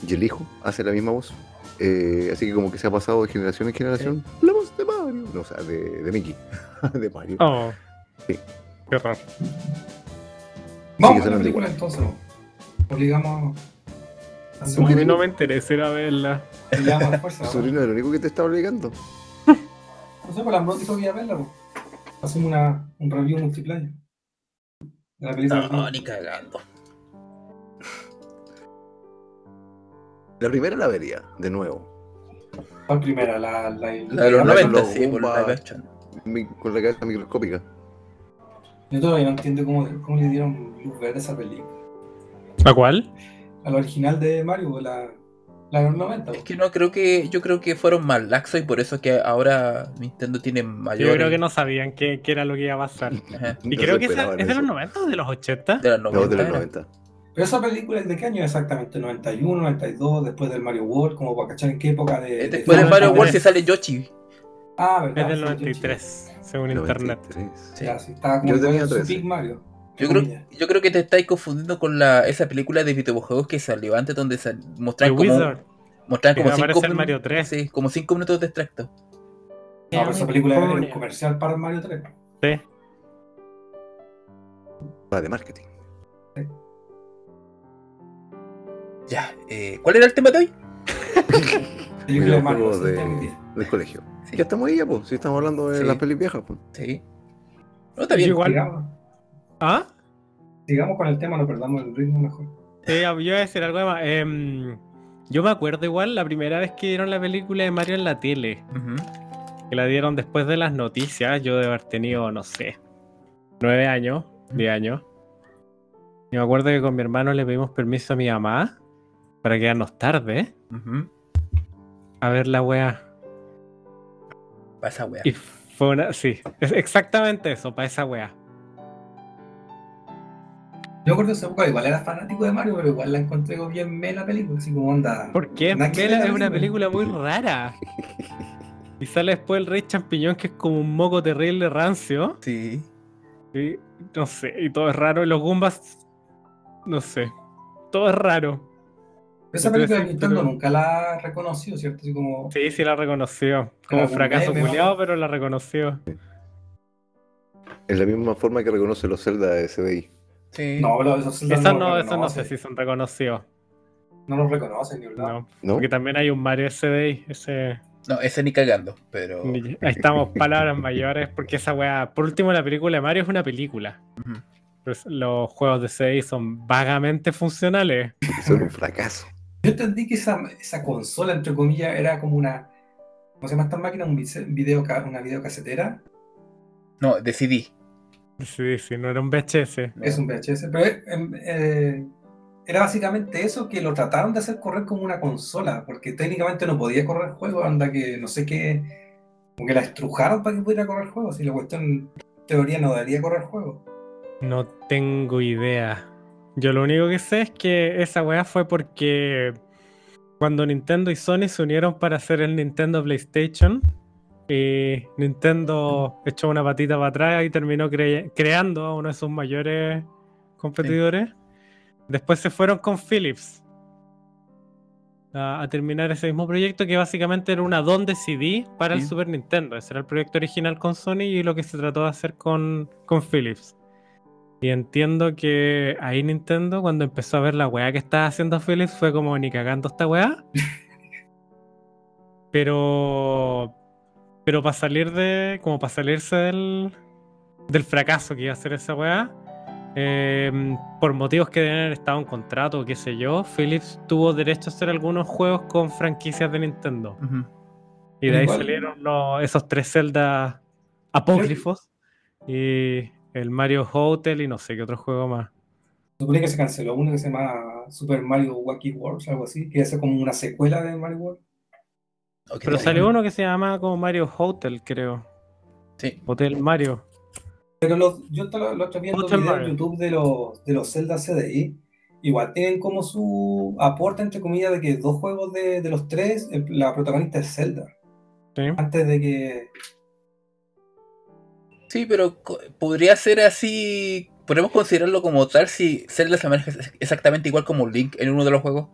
Y el hijo hace la misma voz. Eh, así que como que se ha pasado de generación en generación. La voz de Mario. No, o sea, de, de Mickey. de Mario. Oh. Sí. Qué horror. Vamos a la película igual. entonces. Obligamos a hacer A mí una- no me interesa ir a verla. fuerza. Sobrino es el único que te está obligando. No sé, pues la dijo que iba a verla. Hacemos una, un review multiplayer. De la película. No, ni cagando. La primera la vería, de nuevo. ¿Cuál primera? La, la, La de los La de 90, los sí, por con la cabeza microscópica. Yo todavía no entiendo cómo, cómo le dieron luz verde a esa película. ¿A cuál? A la original de Mario, la, la de los 90. Es que no, creo que, yo creo que fueron más laxos y por eso que ahora Nintendo tiene mayor. Yo creo que no sabían qué, qué era lo que iba a pasar. Ajá, Y No creo que esa- es de los eso. 90 o de los 80. de No, 90. de los era. 90. Pero esa película es de qué año exactamente? ¿91, 92? Después del Mario World, como para cachar en qué época de. De- Después de de Mario 93. World se sale Yoshi. Ah, verdad. Es del sí, 93, según internet. 93. Sí. Ya, sí, estaba como Yo tenía en su 13. Big Mario. Yo creo, yo creo que te estáis confundiendo con la, esa película de videojuegos que salió antes donde sal- mostraban como, Wizard. mostraban que como cinco el minutos. Mario 3. Sí, como 5 minutos de extracto. No, pero esa película era un comercial para el Mario 3. Sí. Va de marketing. Ya, eh, ¿cuál era el tema de hoy? Película de Mario. Videojuegos sí, está muy de, del colegio. Sí. Ya estamos ahí, ya, pues. Si estamos hablando de Sí. las pelis viejas, pues. Sí. No, está Yo bien. igual- ¿Ah? sigamos con el tema, no perdamos el ritmo mejor. Sí, yo iba a decir algo más. Em, yo me acuerdo igual la primera vez que dieron la película de Mario en la tele. Que la dieron después de las noticias. Yo de haber tenido, no sé, nueve años, diez años. Y me acuerdo que con mi hermano le pedimos permiso a mi mamá para quedarnos tarde Ujú. a ver la wea. Pa' esa wea. Y fue una. Sí, es exactamente eso, para esa wea. Yo recuerdo esa época, igual era fanático de Mario, pero igual la encontré como bien me la película, así como onda. ¿Por qué? Ver es una película muy rara. Y sale después el Rey Champiñón, que es como un moco terrible rancio. Sí. Y, no sé, y todo es raro. Y los Goombas, no sé. Todo es raro. Esa película de Nintendo nunca la reconoció, ¿cierto? Así como. Sí, sí la reconoció. Como fracaso culiado, pero la reconoció. Es la misma forma que reconoce los Zelda de SDI. Sí. No, pero esos Zelda Esas no, no, los esas no sé si son reconocidos. No los reconocen ni un lado. No. ¿No? Porque también hay un Mario SDI. Ese, No, ese ni cagando, pero. ahí estamos, palabras mayores. Porque esa weá. Por último, la película de Mario es una película. Pues los juegos de SDI son vagamente funcionales. Son un fracaso. Yo entendí que esa, esa consola, entre comillas, era como una. ¿Cómo se llama esta máquina? Un video, una videocasetera. No, decidí. Sí, sí, no era un VHS. Es un VHS. Pero em, eh, era básicamente eso que lo trataron de hacer correr como una consola. Porque técnicamente no podía correr juegos. Anda que no sé qué. Como que la estrujaron para que pudiera correr juegos. Y la cuestión, en teoría, no daría correr juegos. No tengo idea. Yo lo único que sé es que esa weá fue porque cuando Nintendo y Sony se unieron para hacer el Nintendo PlayStation, y Nintendo echó una patita para atrás y terminó cre- creando a uno de sus mayores competidores. Después se fueron con Philips a, a terminar ese mismo proyecto que básicamente era una DON de CD para el. Super Nintendo. Ese era el proyecto original con Sony y lo que se trató de hacer con, con Philips. Y entiendo que ahí Nintendo, cuando empezó a ver la weá que estaba haciendo Philips, fue como ni cagando esta weá. Pero. Pero para salir de. Como para salirse del. Del fracaso que iba a hacer esa weá. eh, por motivos que deben haber estado en contrato o qué sé yo, Philips tuvo derecho a hacer algunos juegos con franquicias de Nintendo. Y de ahí Igual- salieron los- esos tres celdas apócrifos. Y el Mario Hotel y no sé qué otro juego más. Supone que se canceló uno que se llama Super Mario Wacky Worlds, algo así, que es como una secuela de Mario World. Pero salió uno que se llama como Mario Hotel, creo. Sí. Hotel Mario. Pero los, yo estaba lo otro viendo en. YouTube de los, de los Zelda CDI. Igual tienen como su aporte, entre comillas, de que dos juegos de, de los tres, la protagonista es Zelda. ¿sí? Antes de que. Sí, pero podría ser así. Podemos considerarlo como tal si Zelda se maneja ex- exactamente igual como Link en uno de los juegos.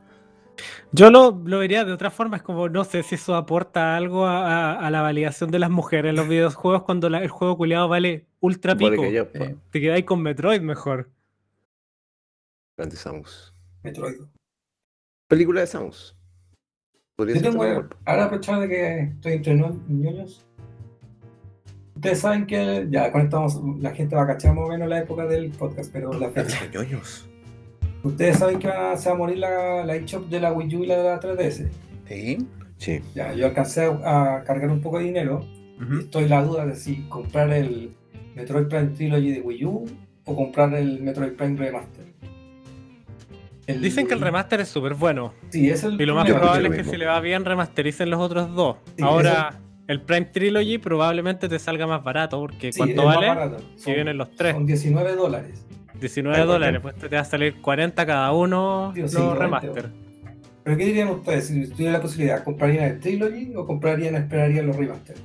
Yo lo, lo vería de otra forma, es como, no sé si eso aporta algo a, a- a la validación de las mujeres en los videojuegos cuando la- el juego culiado vale ultra Vale pico. que pa. Eh, Te quedáis con Metroid mejor. Grande Samus. Metroid. Película de Samus. Podría Yo ser tengo, ahora aprovechando de que estoy entre ñoños. Ustedes saben que ya con esto vamos- la gente va a cachar más o menos la época del podcast, pero la fecha. ñoños. Ustedes saben que va- se va a morir la, la eShop de la Wii U y la de la 3DS. Sí. Sí. Ya, yo alcancé a, a cargar un poco de dinero. Ujú. Estoy en la duda de si comprar el Metroid Prime Trilogy de Wii U o comprar el Metroid Prime Remaster. El- Dicen que el remaster es súper bueno. Sí, es el Y lo más probable lo es que si le va bien remastericen los otros dos. Sí, Ahora, el Prime Trilogy probablemente te salga más barato, porque Sí, ¿cuánto vale? Si vienen los tres, Son 19 dólares. 19 Ay, dólares, pues te va a salir 40 cada uno Digo, sí, los 90, remaster. ¿Pero qué dirían ustedes? Si tuvieran la posibilidad, ¿comprarían el Trilogy o comprarían, esperarían los remaster?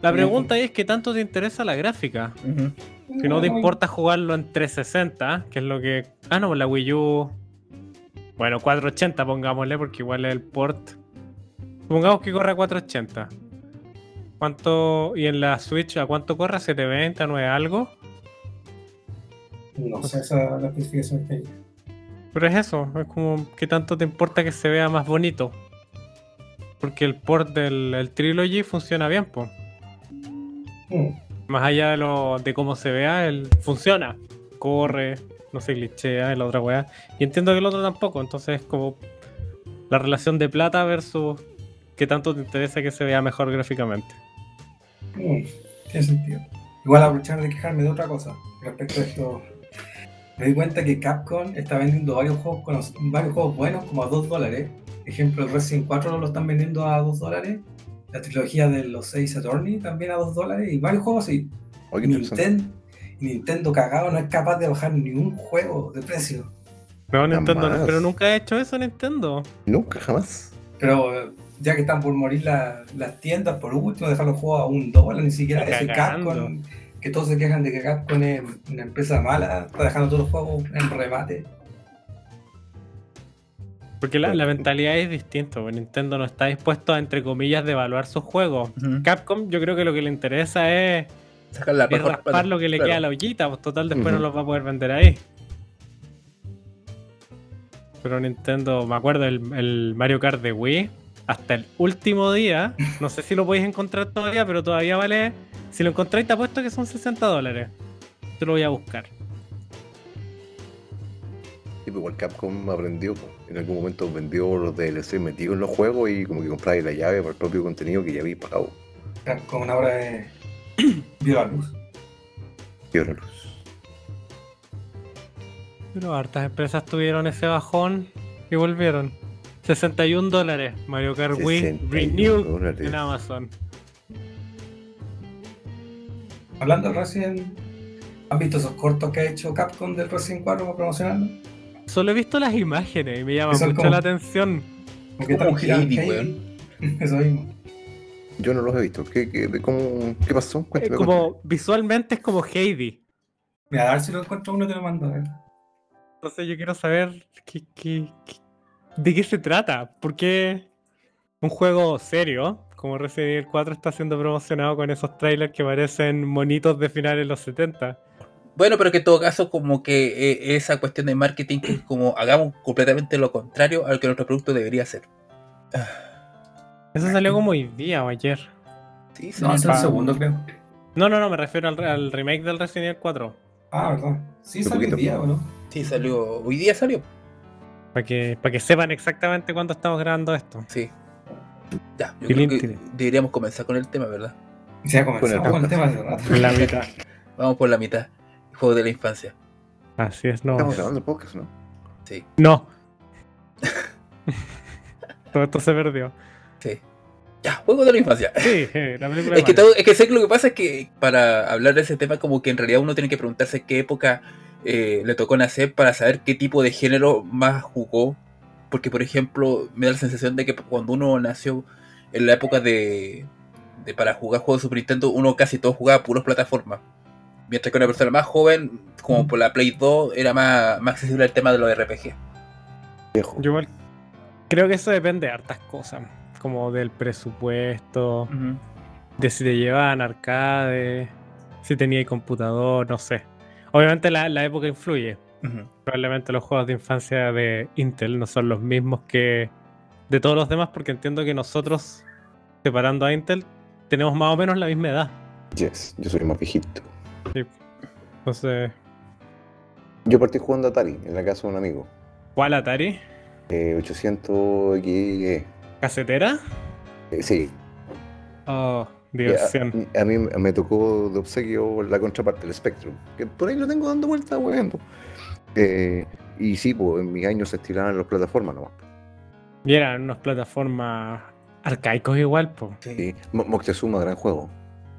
La pregunta es qué tanto te interesa la gráfica. Ujú. Si no te importa jugarlo en 360, que es lo que. Ah, no, la Wii U. Bueno, 480 pongámosle, porque igual es el port. Supongamos que corre a 480. ¿Cuánto? ¿Y en la Switch a cuánto corre? ¿720? ¿9 algo? No sé, esa es la especificación que hay. Pero es eso, es como qué tanto te importa que se vea más bonito. Porque el port del el Trilogy funciona bien, pues. Mm. Más allá de, lo, de cómo se vea, él funciona. Corre, no se glitchea en la otra weá. Y entiendo que el otro tampoco. Entonces es como la relación de plata versus qué tanto te interesa que se vea mejor gráficamente. Mm, Tiene sentido. Igual aprovechar de quejarme de otra cosa respecto a esto. Me di cuenta que Capcom está vendiendo varios juegos, con- varios juegos buenos como a 2 dólares. Ejemplo, el Resident 4 lo están vendiendo a 2 dólares. La trilogía de los 6 Attorney también a 2 dólares. Y varios juegos así. Interesante. Nintendo, Nintendo cagado no es capaz de bajar ni un juego de precio. No, Nintendo, más. pero nunca ha hecho eso Nintendo. Nunca, jamás. Pero ya que están por morir la- las tiendas, por último, dejar los juegos a un dólar, ni siquiera ese. Capcom, que todos se quejan de que Capcom es una empresa mala, está dejando todos los juegos en remate. Porque la, la mentalidad es distinta. pues Nintendo no está dispuesto a, entre comillas, devaluar sus juegos. Capcom, yo creo que lo que le interesa es, Sacar la es mejor raspar lo que le claro. queda a la ollita. Pues total, después no los va a poder vender ahí. Pero Nintendo, me acuerdo, el, el Mario Kart de Wii, hasta el último día, no sé si lo podéis encontrar todavía, pero todavía vale. Si lo encontráis, te apuesto que son 60 dólares. Te lo voy a buscar. Sí, pues igual Capcom aprendió. En algún momento vendió los DLC metidos en los juegos y como que compráis la llave para el propio contenido que ya habéis pagado. Capcom ahora es vio la luz. Y ahora luz. Pero hartas empresas tuvieron ese bajón y volvieron. 61 dólares. Mario Kart Wii 61 Renewed dólares. en Amazon. Hablando de Resident, ¿han visto esos cortos que ha hecho Capcom del Resident 4 para promocionarlo? Solo he visto las imágenes y me llama mucho como- la atención. Porque Como están girando Heidi, weón. Eso mismo. Yo no los he visto. ¿Qué, qué, cómo, ¿qué pasó? Es Cuéntame, como visualmente es como Heidi. Mira, a ver si lo encuentro uno te lo mando. a ver. Entonces yo quiero saber qué- qué- qué- de qué se trata. Porque un juego serio, como Resident Evil 4, está siendo promocionado con esos trailers que parecen monitos de finales de los 70. Bueno, pero que en todo caso, como que eh, esa cuestión de marketing, que es como hagamos completamente lo contrario a lo que nuestro producto debería ser. Eso salió como hoy día o ayer. Sí, sí, No, es el Ah. segundo, creo. No, no, no, me refiero al, al remake del Resident Evil 4. Ah, verdad. Sí, salió el poquito. día, ¿o no? sí, salió. Hoy día salió. Para que, para que sepan exactamente cuándo estamos grabando esto. Sí. Ya, yo creo que deberíamos comenzar con el tema, ¿verdad? Sí, ya comenzamos Con el tema hace rato. La mitad. Vamos por la mitad. Juego de la infancia. Así es, no. Estamos grabando el podcast, ¿no? Sí, No. Todo esto se perdió. sí. Ya, juego de la infancia. Sí, eh, la película Es que, todo, es que sé que lo que pasa es que para hablar de ese tema, como que en realidad uno tiene que preguntarse qué época eh, le tocó nacer para saber qué tipo de género más jugó. Porque, por ejemplo, me da la sensación de que cuando uno nació en la época de, de para jugar juegos de Super Nintendo, uno casi todo jugaba puros plataformas. Mientras que una persona más joven, como por la Play 2, era más, más accesible al tema de los RPG. Yo creo que eso depende de hartas cosas. Como del presupuesto, de si te llevaban arcade, si tenía computador, no sé. Obviamente la, la época influye. Probablemente los juegos de infancia de Intel no son los mismos que de todos los demás, porque entiendo que nosotros, separando a Intel, tenemos más o menos la misma edad. Yes, yo soy más viejito. Entonces, Yo partí jugando Atari en la casa de un amigo. ¿Cuál Atari? Eh, 800 XE. ¿Casetera? Eh, sí. Oh, diversión. a, mí me tocó de obsequio la contraparte, el Spectrum. Que por ahí lo tengo dando vueltas, weón. Eh, y sí, pues en mis años se estiraban las plataformas nomás. Y eran unas plataformas arcaicos igual, po. Sí. Sí. Mo- Moctezuma, gran juego.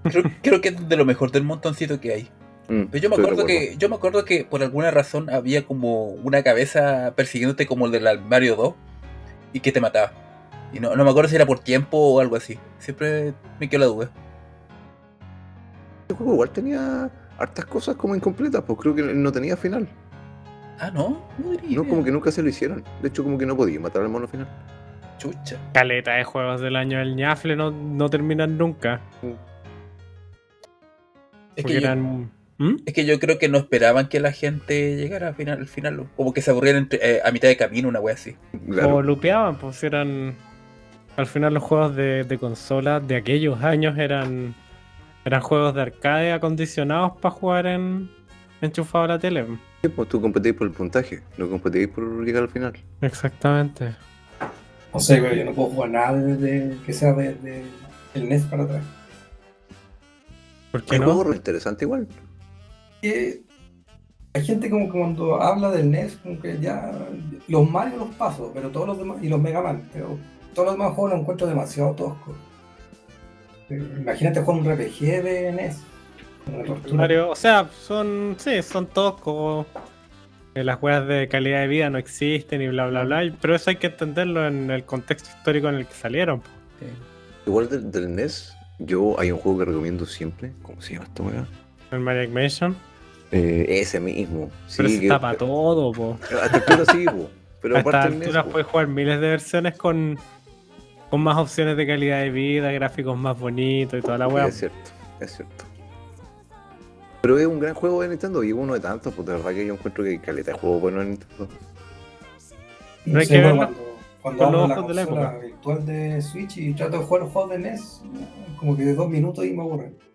Creo, creo que es de lo mejor del montoncito que hay. Mm, Pero yo me acuerdo. que, yo me acuerdo que por alguna razón había como una cabeza persiguiéndote como el del Mario 2 y que te mataba. Y no, no me acuerdo si era por tiempo o algo así. Siempre me quedó la duda. Este juego igual tenía hartas cosas como incompletas, pues creo que no tenía final. Ah, no, no diría. No, como que nunca se lo hicieron. De hecho, como que no podía matar al mono final. Chucha. Caleta de juegos del año del ñafle no, no terminan nunca. Es que, yo, eran. ¿Mm? es que yo creo que no esperaban que la gente llegara al final. Al final como que se aburrieran entre- eh, a mitad de camino, una wea así. Claro. O lupeaban, pues eran. Al final los juegos de, de consola de aquellos años eran. Eran juegos de arcade acondicionados para jugar en. enchufado a la tele. Sí, pues tú competís por el puntaje, no competís por llegar al final. Exactamente. No sé, pero yo no puedo jugar nada desde que sea de, de- el NES para atrás. ¿Por qué El no? juego re interesante igual. Que hay gente como que cuando habla del NES, como que ya los Mario los paso, pero todos los demás, y los Mega Man, pero todos los demás juegos los encuentro demasiado toscos. Imagínate jugar un RPG de NES. Mario, o sea, son. Sí, son toscos. eh, Las weas de calidad de vida no existen y bla bla bla. Pero eso hay que entenderlo en el contexto histórico en el que salieron. po. Igual del, del NES, yo hay un juego que recomiendo siempre. ¿Cómo se llama esta weá? El Mario Mansion. Eh, ese mismo. Sí, Pero se que- tapa todo, po. A esta altura sí, po. Pero A estas aparte del NES, alturas po. puedes jugar miles de versiones con, con más opciones de calidad de vida, gráficos más bonitos y toda la Sí, wea. Es cierto, es cierto. Pero es un gran juego de Nintendo y uno de tantos, pues de verdad que yo encuentro que hay caleta de juego bueno en Nintendo. No hay que bueno, verlo cuando, cuando los abro la ojos de la consola virtual de Switch y trato de jugar los juegos de NES, como que de dos minutos y me aburren.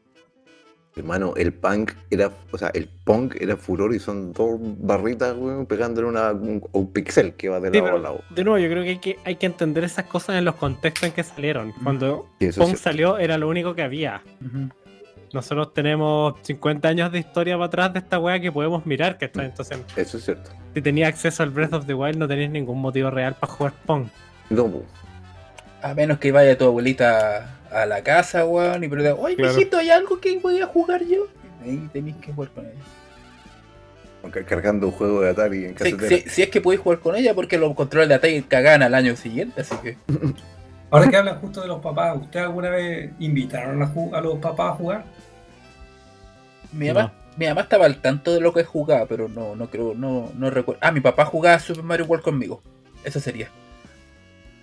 Hermano, el punk era, o sea, el punk era furor y son dos barritas, weón, pegándole una, un, un pixel que va de Sí, lado pero, a lado. de nuevo, yo creo que hay, que hay que entender esas cosas en los contextos en que salieron. Cuando cierto. salió era lo único que había. Nosotros tenemos 50 años de historia para atrás de esta wea que podemos mirar, que está. Entonces, Eso es cierto. si tenías acceso al Breath of the Wild, no tenías ningún motivo real para jugar Pong. No. A menos que vaya tu abuelita a la casa, weón, y pregunte, oye, Claro. mijito, ¿hay algo que podía jugar yo? Ahí tenéis que jugar con ella. Car- Cargando un juego de Atari en Si, casetera. si- si es que podéis jugar con ella, porque los controles de Atari cagan al año siguiente, así que. Ahora que hablan justo de los papás, ¿ustedes alguna vez invitaron a, a los papás a jugar? Mi mamá, No. mi mamá estaba al tanto de lo que jugaba, pero no, no creo, no, no recuerdo. Ah, mi papá jugaba Super Mario World conmigo. Eso sería.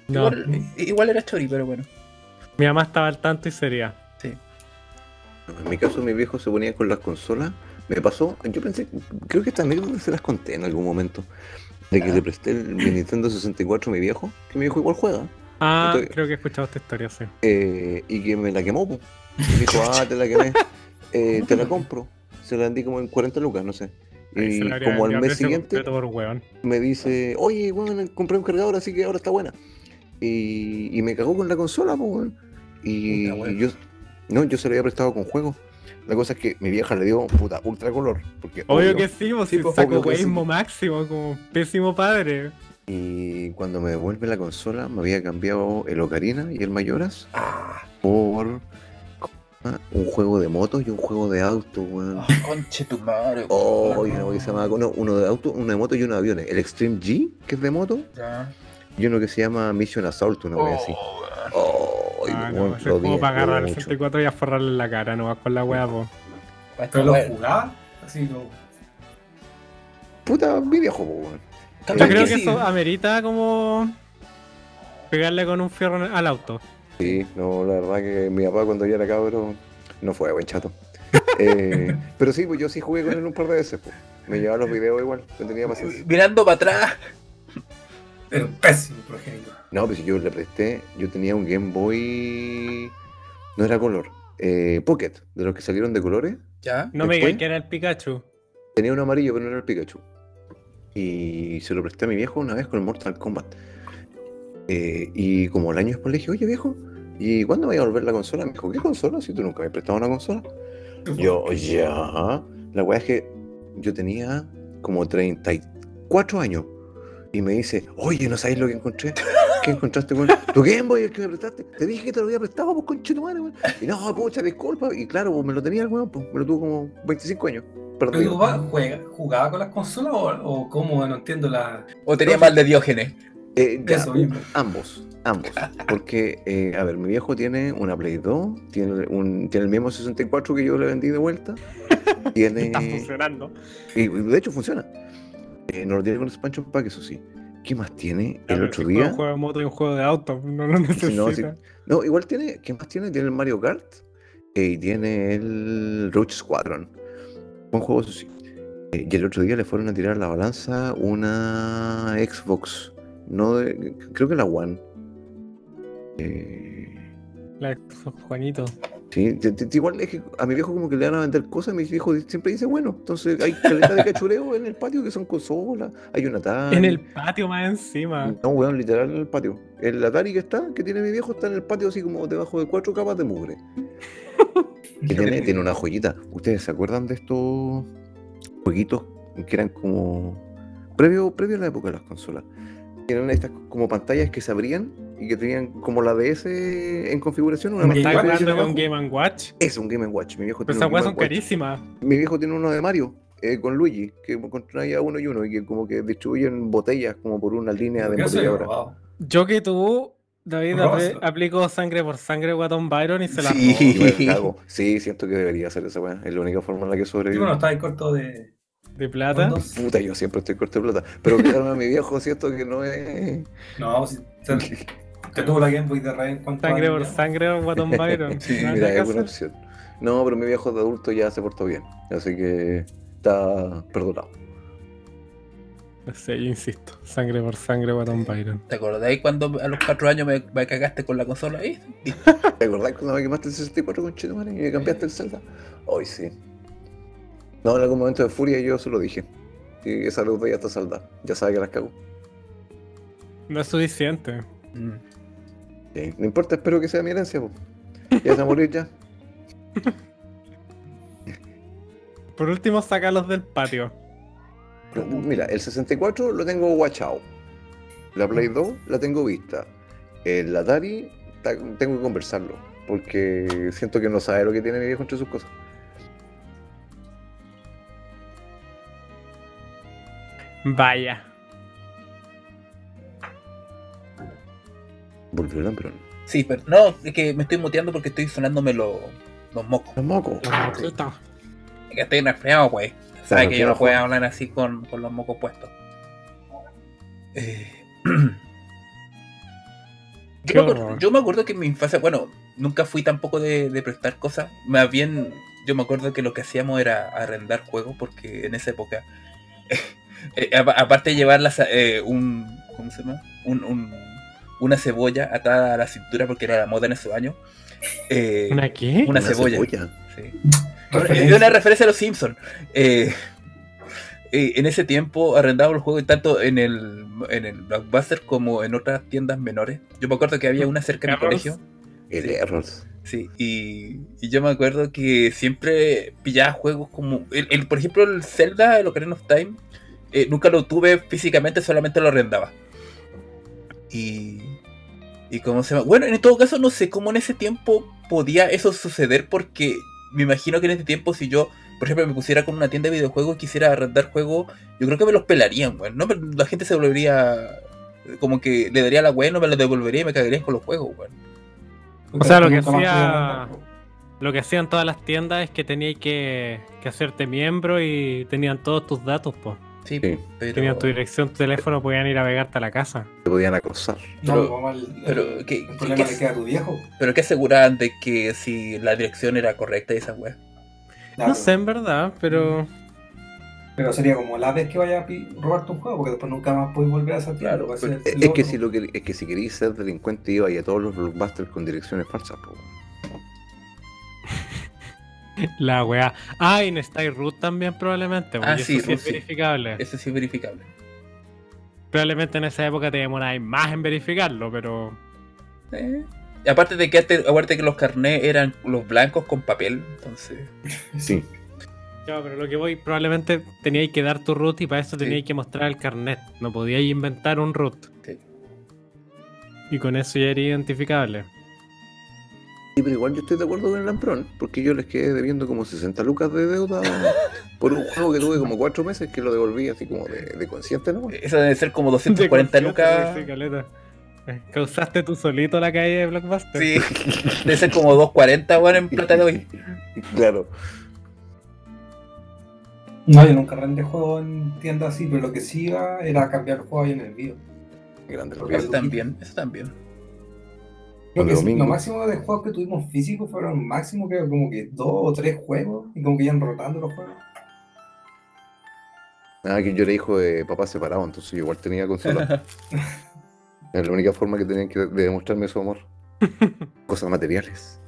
No, Igual, igual era chori, pero bueno. Mi mamá estaba al tanto y sería. Sí. En mi caso, mi viejo se ponía con las consolas. Me pasó, yo pensé, creo que esta anécdota se las conté en algún momento. De que Ah. le presté el, mi Nintendo 64 a mi viejo, que mi viejo igual juega. Ah, Entonces- creo que he escuchado esta historia, sí. eh, y que me la quemó. Y me dijo, ah, te la quemé. Eh, te la compro. Se la vendí como en 40 lucas, no sé. Y como al mes siguiente weón. me dice, oye, bueno, compré un cargador, así que ahora está buena. Y, y me cagó con la consola, weón. Y, yo, no, yo se lo había prestado con juego. La cosa es que mi vieja le dio puta ultra color. Porque, Obvio obvio, que sí, pues Sí, si saco sí. máximo, como pésimo padre. Y cuando me devuelve la consola, me había cambiado el Ocarina y el Mayoras Ah, por ah, un juego de motos y un juego de auto, weón. oh, conche tu madre. Oh, y una que se llama, no, uno de auto, uno de moto y uno de aviones. El Extreme G, que es de moto, y uno que se llama Mission Assault, una wea así. Oh. Oh, Ah, no, ese lo es como para agarrar el mucho. 64 y a forrarle la cara, no vas con la wea, po. Pa' esta ¿Pero lo jugaba? Así lo... Puta, mi viejo, po, weón. Yo creo que que sí. eso amerita como pegarle con un fierro al auto. Sí, no, la verdad que mi papá cuando yo era cabro no fue buen chato. Eh, pero sí, pues yo sí jugué con él un par de veces, pues. Me llevaba los videos igual, no tenía paciencia. Mirando para atrás. Era un pésimo progenitor. No, pues si yo le presté, yo tenía un Game Boy. No era color. Eh, Pocket, de los que salieron de colores. Ya. No me digas que era el Pikachu. Tenía un amarillo, pero no era el Pikachu. y se lo presté a mi viejo una vez con el Mortal Kombat. Eh, y como el año después le dije, oye viejo, ¿y cuándo voy a volver la consola? Me dijo, ¿qué consola? Si tú nunca me has prestado una consola. Yo, ya. La weá es que yo tenía como 34 años. Y me dice, oye, ¿no sabéis lo que encontré? ¿Qué encontraste, weón? ¿Tu Game Boy el que me prestaste? Te dije que te lo había prestado, pues conche madre, weón. Y no, pucha, disculpa. Y claro, pues me lo tenía el weón, pues me lo tuvo como 25 años. ¿Pero juega- jugaba con las consolas o, o cómo? No entiendo la... O tenía mal de Diógenes. Eh, ya, Eso mismo. Ambos, ambos. Porque, eh, a ver, mi viejo tiene una Play 2, tiene, un, tiene el mismo 64 que yo le vendí de vuelta. Tiene. Está funcionando. Y de hecho funciona. Eh, no lo tiene con expansion pack, eso sí. ¿Qué más tiene? El otro día. Un juego de moto y un juego de auto. No lo necesita. no, igual tiene. ¿Qué más tiene? Tiene el Mario Kart eh, y tiene el Roach Squadron. Buen juego, eso sí. Eh, y el otro día le fueron a tirar a la balanza una Xbox. No de- creo que la One. Eh, La- Juanito. Sí, igual es que a mi viejo como que le van a vender cosas, mi viejo siempre dice, bueno, entonces hay caleta de cachureo en el patio que son consolas, hay un Atari. En el patio más encima. No, weón, literal en el patio. El Atari que está, que tiene mi viejo, está en el patio así como debajo de cuatro capas de mugre. Que tiene, tiene una joyita. ¿Ustedes se acuerdan de estos jueguitos que eran como previo, previo a la época de las consolas? Eran estas como pantallas que se abrían y que tenían como la DS en configuración, una Un ¿Me estás pantalla Game que hablando de un. Game Watch? Es un Game Watch. Mi viejo Pero tiene esas weas son carísimas. Mi viejo tiene uno de Mario eh, con Luigi, que contraía uno y uno, y que como que distribuyen botellas como por una línea de embotelladora. robado. Yo que tú, David, aplico sangre por sangre Guatón Byron y se la Sí. Sí, siento que debería hacer esa weá. Es la única forma en la que Sí, sobrevivo. bueno, está ahí corto de... de plata. Puta, yo siempre estoy corto de plata. Pero claro, a mi viejo siento que no es. No, si te, te tuvo la Game Boy de Rey en cuanto Sangre por sangre Guatón Byron. Sí, Nada mira, es una opción. No, pero mi viejo de adulto ya se portó bien. Así que está perdonado. No sé, yo insisto. Sangre por sangre Guatón Byron. ¿Te acordáis cuando a los 4 años me, me cagaste con la consola ahí? ¿Te acordás cuando me quemaste el 64 con Chetumare y me cambiaste el Zelda? Hoy sí. No, en algún momento de furia yo se lo dije. Y esa deuda ya está saldada. Ya sabe que las cago. No es suficiente. Mm. Sí, No importa, espero que sea mi herencia. po. Ya se va a morir ya. Por último, sacalos del patio. Pero, Mira, el 64 lo tengo guachado. La Play 2 la tengo vista. El Atari ta- tengo que conversarlo. Porque siento que no sabe lo que tiene mi viejo entre sus cosas. Vaya. Volvió el. Sí, pero no, es que me estoy muteando porque estoy sonándome los, los mocos. Los mocos. Es que estoy resfriado, pues. Sabes que yo no puedo hablar así con, con los mocos puestos. Eh, yo, me acuerdo, horror. yo me acuerdo que en mi infancia, bueno, nunca fui tampoco de, de prestar cosas. Más bien, yo me acuerdo que lo que hacíamos era arrendar juegos porque en esa época, eh, apa- aparte de llevar las, eh, un, ¿cómo se llama? Un, un- una cebolla atada a la cintura porque era la moda en ese año. eh, ¿Una qué? una cebolla. Sí. Referencia. Es una referencia a los Simpsons. Eh, eh, en ese tiempo arrendaba el juego y tanto en el, en el Blockbuster como en otras tiendas menores. Yo me acuerdo que había una cerca de mi colegio. El Sí. Errors. Sí, y, y yo me acuerdo que siempre pillaba juegos como. El, el- por ejemplo, el Zelda, el Ocarina of Time, eh, nunca lo tuve físicamente, solamente lo arrendaba. Y. Y cómo se llama. Bueno, en todo caso, no sé cómo en ese tiempo podía eso suceder, porque me imagino que en ese tiempo, si yo, por ejemplo, me pusiera con una tienda de videojuegos y quisiera arrendar juegos, yo creo que me los pelarían, weón. ¿no? La gente se volvería. Como que le daría la weá, no me la devolvería y me cagarían con los juegos, weón. O sea, lo que hacía-. Lo que hacían todas las tiendas es que tenías que, que hacerte miembro y tenían todos tus datos, pues. Sí, Sí. pero. Tenían tu dirección, tu teléfono, podían ir a pegarte a la casa. Te podían acosar. No, Pero- como el, pero, el- ¿qué- el qué- problema qué- le queda a tu viejo. Pero que aseguraban de que si la dirección era correcta y esa weá. Claro. No sé, en verdad, pero Pero sería como la vez que vayas a robarte un juego, porque después nunca más puedes volver a esa tienda. Claro, Es, que si lo que, es que si queréis ser delincuente iba a todos los blockbusters con direcciones falsas. po. la weá. Ah, y en Stay Root también probablemente, Ah, eso sí, sí Root es sí. verificable. Eso sí es verificable. probablemente en esa época te demoráis más en verificarlo, pero. Eh, y aparte de que antes- aparte que los carnés eran los blancos con papel, entonces. Sí. No, pero lo que voy, probablemente teníais que dar tu root y para eso Sí. teníais que mostrar el carnet. No podíais inventar un root. Sí. Y con eso ya era identificable. Sí, pero igual yo estoy de acuerdo con el Lamprón, porque yo les quedé debiendo como 60 lucas de deuda por un juego que tuve como 4 meses que lo devolví así como de, de consciente, ¿no? Eso debe ser como 240 De lucas. sí, caleta. Eh, Causaste tú solito la caída de Blockbuster. Sí, debe ser como 240 weón en plata de hoy. Claro. No, yo nunca rendí juego en tiendas así, pero lo que sí iba era cambiar el juego ahí en el video. Grande Eso también, eso también. Creo que lo máximo de juegos que tuvimos físicos fueron máximo que como que dos o tres juegos y como que iban rotando los juegos. Nada, que yo era hijo de papá separado, entonces yo igual tenía consola. es la única forma que tenían que de demostrarme su amor. Cosas materiales.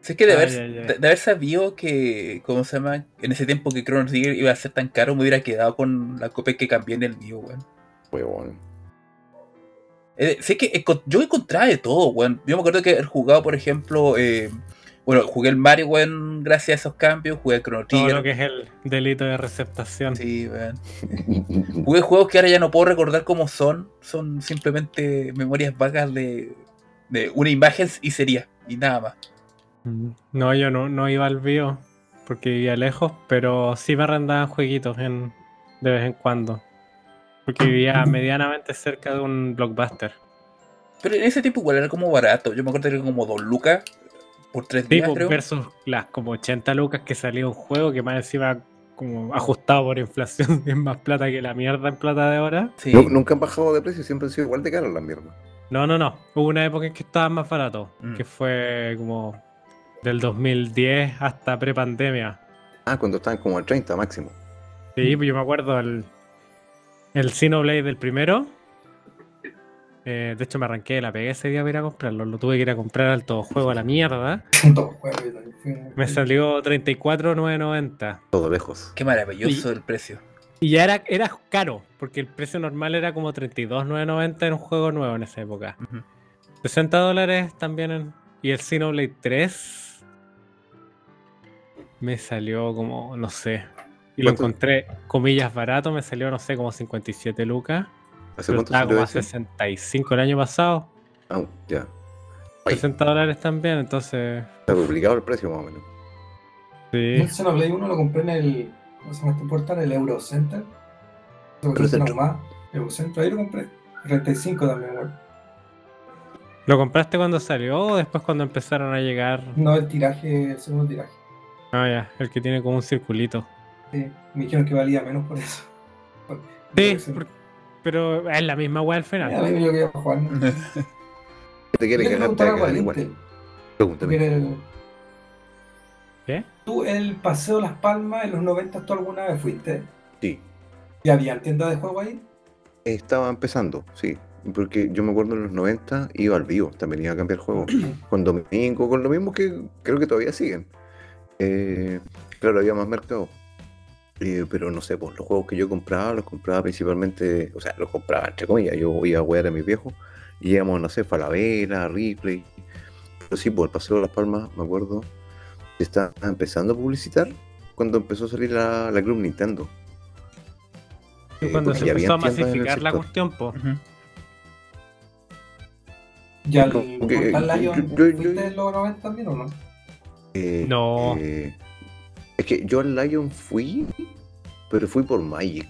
Si es que de Ay, haber, ay, ay. de, de haber sabido que, ¿cómo se llama? En ese tiempo que Chrono Trigger iba a ser tan caro, me hubiera quedado con la copia que cambié en el mío, weón. Huevón. Eh, sé que yo encontraba de todo, weón. Yo me acuerdo que haber jugado, por ejemplo, eh, bueno, jugué el Mario, weón, gracias a esos cambios, jugué el Chrono Todo Trigger. lo que es el delito de receptación. Sí, weón. Jugué juegos que ahora ya no puedo recordar cómo son, son simplemente memorias vagas de, de una imagen y sería, y nada más. Mm. No, yo no, no iba al bio porque vivía lejos, pero sí me arrendaban jueguitos en, de vez en cuando. Porque vivía medianamente cerca de un blockbuster. Pero en ese tiempo igual era como barato. Yo me acuerdo que era como 2 lucas por 3 días, Tipo creo. versus las como 80 lucas que salía un juego que más encima como ajustado por inflación es más plata que la mierda en plata de ahora. Sí. Nu- Nunca han bajado de precio, siempre han sido igual de caras las mierdas. No, no, no. Hubo una época en que estaba más barato, Mm. que fue como del 2010 hasta prepandemia. Ah, cuando estaban como al 30 máximo. Sí, pues yo me acuerdo el, el Xenoblade del primero. Eh, de hecho, me arranqué de la pegué ese día para ir a comprarlo. Lo tuve que ir a comprar al todo juego a la mierda. Me salió 34,990. Todo lejos. Qué maravilloso el precio. Y ya era, era caro, porque el precio normal era como 32,990 en un juego nuevo en esa época. Ujú. 60 dólares también en... Y el Xenoblade 3 me salió como, no sé. Y lo encontré, comillas, barato, me salió, no sé, como 57 lucas. ¿Hace Pero cuánto estaba como a ese? 65 el año pasado. Ah, ya. Ay. 60 dólares también, entonces... Está duplicado el precio más o menos. Yo Sí. el Xenoblade 1 lo compré en el. ¿Cómo se llama portal? El Eurocenter. Eurocentro. más. Eurocentro, ahí lo compré. 35 también, güey. ¿Lo compraste cuando salió o después cuando empezaron a llegar? No el tiraje, el segundo tiraje. Ah, ya, el que tiene como un circulito. Sí, me dijeron que valía menos por eso. Sí, por- pero es la misma weá al final. mí yo quería jugar. ¿no? Pregúntame. Tú, el Paseo Las Palmas en los 90, ¿tú alguna vez fuiste? Sí. ¿Y había tiendas de juego ahí? Estaba empezando, sí. Porque yo me acuerdo en los 90 iba al vivo, también iba a cambiar juego. con Domingo, con lo mismo que creo que todavía siguen. Eh, claro, había más mercado. Eh, pero no sé, pues los juegos que yo compraba, los compraba principalmente, o sea, los compraba entre comillas. Yo iba a jugar a mis viejos y íbamos, no sé, Falabella, Ripley. Pero sí, por el Paseo de las Palmas, me acuerdo, estaba empezando a publicitar cuando empezó a salir la, la Club Nintendo. Eh, cuando porque se empezó a masificar la cuestión. Ujú. ¿Ya el Como que, Portal yo- Lion yo- yo- fuiste en los 90 también o no? Eh, No. eh, es que yo al Lion fui, pero fui por Magic.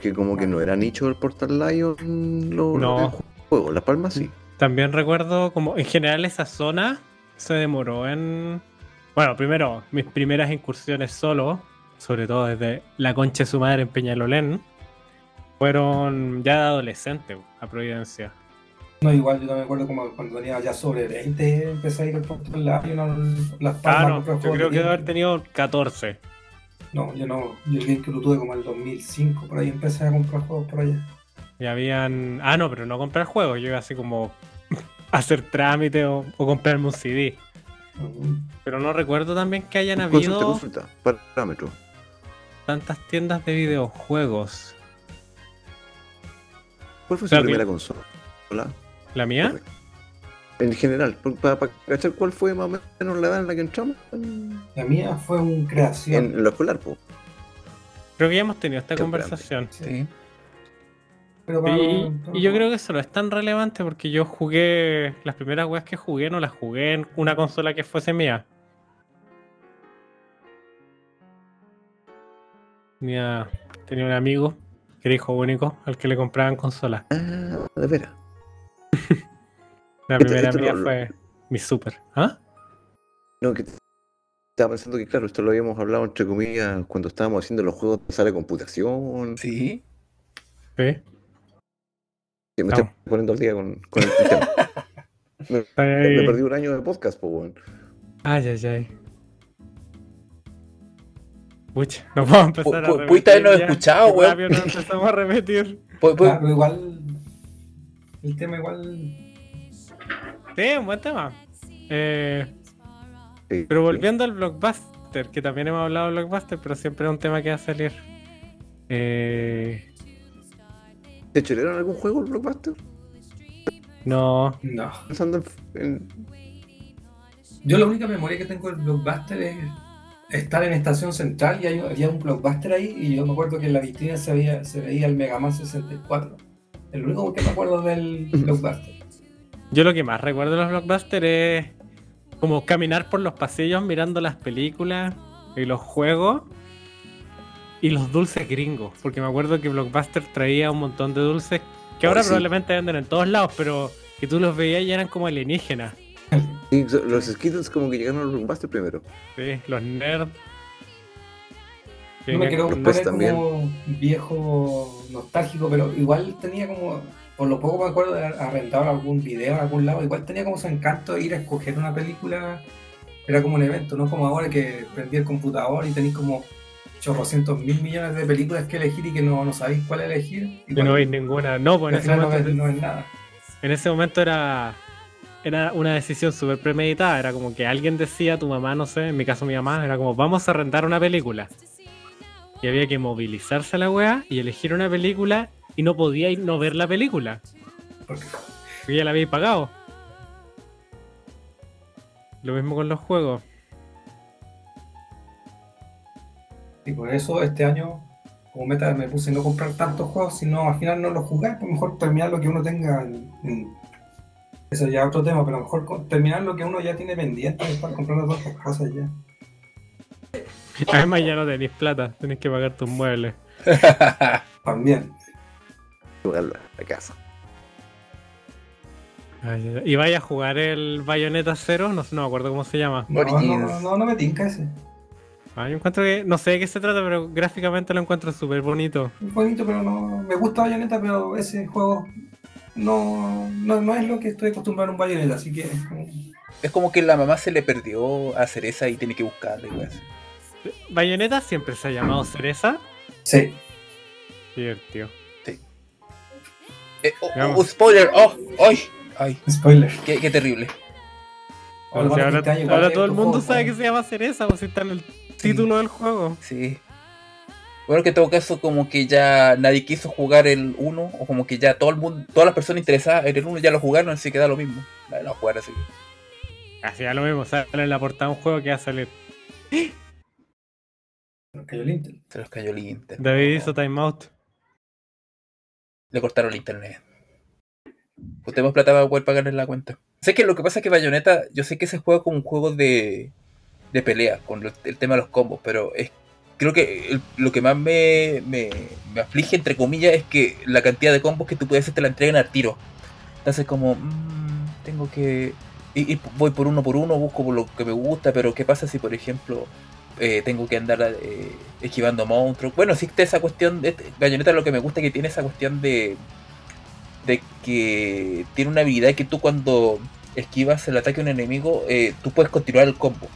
Que como que no era nicho del Portal Lion lo, No. el juego. Las Palmas sí. También recuerdo como en general esa zona se demoró en... Bueno, primero, mis primeras incursiones solo, sobre todo desde la concha de su madre en Peñalolén, fueron ya de adolescente a Providencia. No, igual yo no me acuerdo como cuando tenía ya sobre 20, empecé a ir al Portal Lion, a Las Palmas. Ah, no, yo creo que debe haber tenido 14. No, yo no. Yo el GameCube lo tuve como el 2005, por ahí empecé a comprar juegos por allá. Y habían... Ah, no, pero no comprar juegos, yo iba así como a hacer trámite o, o comprarme un CD. Pero no recuerdo también que hayan Consulta, habido consulta. Parámetro. tantas tiendas de videojuegos. ¿Cuál fue su La primera mi- consola? ¿La mía? En general, para cachar cuál fue más o menos la edad en la que entramos en, La mía fue un creación. en lo escolar, po. Creo que ya hemos tenido esta Qué conversación. Sí. Pero para- Y, para- y yo creo que eso no es tan relevante porque yo jugué. Las primeras weas que jugué no las jugué en una consola que fuese mía. Tenía, tenía un amigo que era hijo único al que le compraban consolas. Ah, de veras. La Esto- primera esto mía fue mi super. ¿Ah? No, que estaba pensando que, claro, esto lo habíamos hablado entre comillas cuando estábamos haciendo los juegos de sala de computación. Sí. Sí. Que me Estamos. estoy poniendo al día con, con el tema. me, perdí un año de podcast, po, weón. Ay, ay, ay. Pucha, no puedo empezar a pu- repetir. pudiste habernos ya. escuchado, Qué weón. nos empezamos a repetir. Pu- Ah, pero igual. El tema igual. Sí, un buen tema. Eh, Sí, pero sí. volviendo al blockbuster, que también hemos hablado de blockbuster, pero siempre es un tema que va a salir. Eh, ¿Te chorearon algún juego el Blockbuster? no, No. Pensando en, en- Yo la única memoria que tengo del blockbuster es estar en estación central y hay- había un blockbuster ahí y yo me acuerdo que en la vitrina se veía, se veía el Mega Man 64. El único que me acuerdo del blockbuster. Yo lo que más recuerdo de los blockbusters es como caminar por los pasillos mirando las películas y los juegos y los dulces gringos, porque me acuerdo que Blockbuster traía un montón de dulces que ahora sí. probablemente venden en todos lados, pero que tú los veías y eran como alienígenas. sí, los Skittles como que llegaron al Blockbuster primero. Sí, los nerds. No me quiero poner como viejo nostálgico, pero igual tenía como, por lo poco me acuerdo de haber arrendado algún video en algún lado, igual tenía como su encanto ir a escoger una película, era como un evento, no como ahora que prendí el computador y tenéis como chorrocientos mil millones de películas que elegir y que no, no sabéis cuál elegir. Que no veis ninguna. No, pues en ese, final no momento, ves, no ves nada. en ese momento era, era una decisión súper premeditada. Era como que alguien decía, tu mamá, no sé, en mi caso mi mamá, era como, vamos a rentar una película. Y había que movilizarse a la weá y elegir una película y no podía ir no ver la película. Porque ya la habéis pagado. Lo mismo con los juegos. Y por eso este año, como meta, me puse no comprar tantos juegos, sino al final no los jugar, pues mejor terminar lo que uno tenga. en- en- Eso ya es otro tema, pero a lo mejor terminar lo que uno ya tiene pendiente estar comprando todas estas cosas ya. Además ya no tenéis plata, tenéis que pagar tus muebles. También. Jugarlo a casa. Ay, ay, ay. Y vaya a jugar el Bayonetta 0, no, sé, no me acuerdo cómo se llama. No, no, no, no me tinca ese. Ah, yo encuentro que, no sé de qué se trata, pero gráficamente lo encuentro súper bonito. Es bonito, pero no. Me gusta Bayonetta, pero ese juego no, no, no es lo que estoy acostumbrado a un Bayonetta, así que es como. Que la mamá se le perdió a Cereza y tiene que buscarla y. Bayonetta siempre se ha llamado Cereza. Sí. Divertido. Eh, oh, oh, spoiler, oh, ay, ay, Spoiler. qué, qué terrible. Ahora, O sea, todo el mundo juego, sabe que se llama Cereza, o si está en el título del juego. Sí. Bueno, que en todo caso, como que ya nadie quiso jugar el 1, o como que ya todo el mundo, todas las personas interesadas en el 1 ya lo jugaron, así que da lo mismo. Nadie lo va a jugar así. Así ya lo mismo, sale en la portada un juego que va a salir. Nos cayó el Intel. Se los cayó el internet. David hizo timeout. Le cortaron el internet. Pues tenemos plata para poder pagarle la cuenta. Sé que lo que pasa es que Bayonetta, yo sé que se juega como un juego de, de pelea, con lo- el tema de los combos, pero es creo que lo que más me, me, me aflige, entre comillas, es que la cantidad de combos que tú puedes hacer te la entregan al tiro. Entonces como, mm, tengo que... Ir- voy por uno por uno, busco por lo que me gusta, pero ¿qué pasa si, por ejemplo, eh, tengo que andar eh, esquivando monstruos? Bueno, existe esa cuestión, de, Bayonetta lo que me gusta es que tiene esa cuestión de de que tiene una habilidad que tú cuando esquivas el ataque de un enemigo, eh, tú puedes continuar el combo.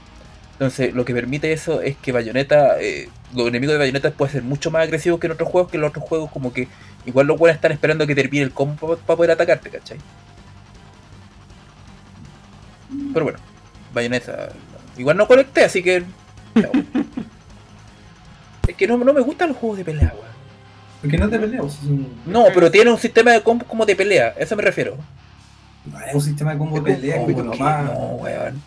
Entonces, lo que permite eso es que Bayonetta, eh, los enemigos de Bayonetta pueden ser mucho más agresivos que en otros juegos, que en los otros juegos como que igual los buenos están esperando a que termine el combo para poder atacarte, ¿cachai? Pero bueno, Bayonetta, igual no conecté, así que... es que no, no me gustan los juegos de pelea, weón. Porque no te peleas. Un, No, pero tiene un sistema de combos como de pelea, a eso me refiero. no es un sistema de combo de pelea, nomás. No, weón.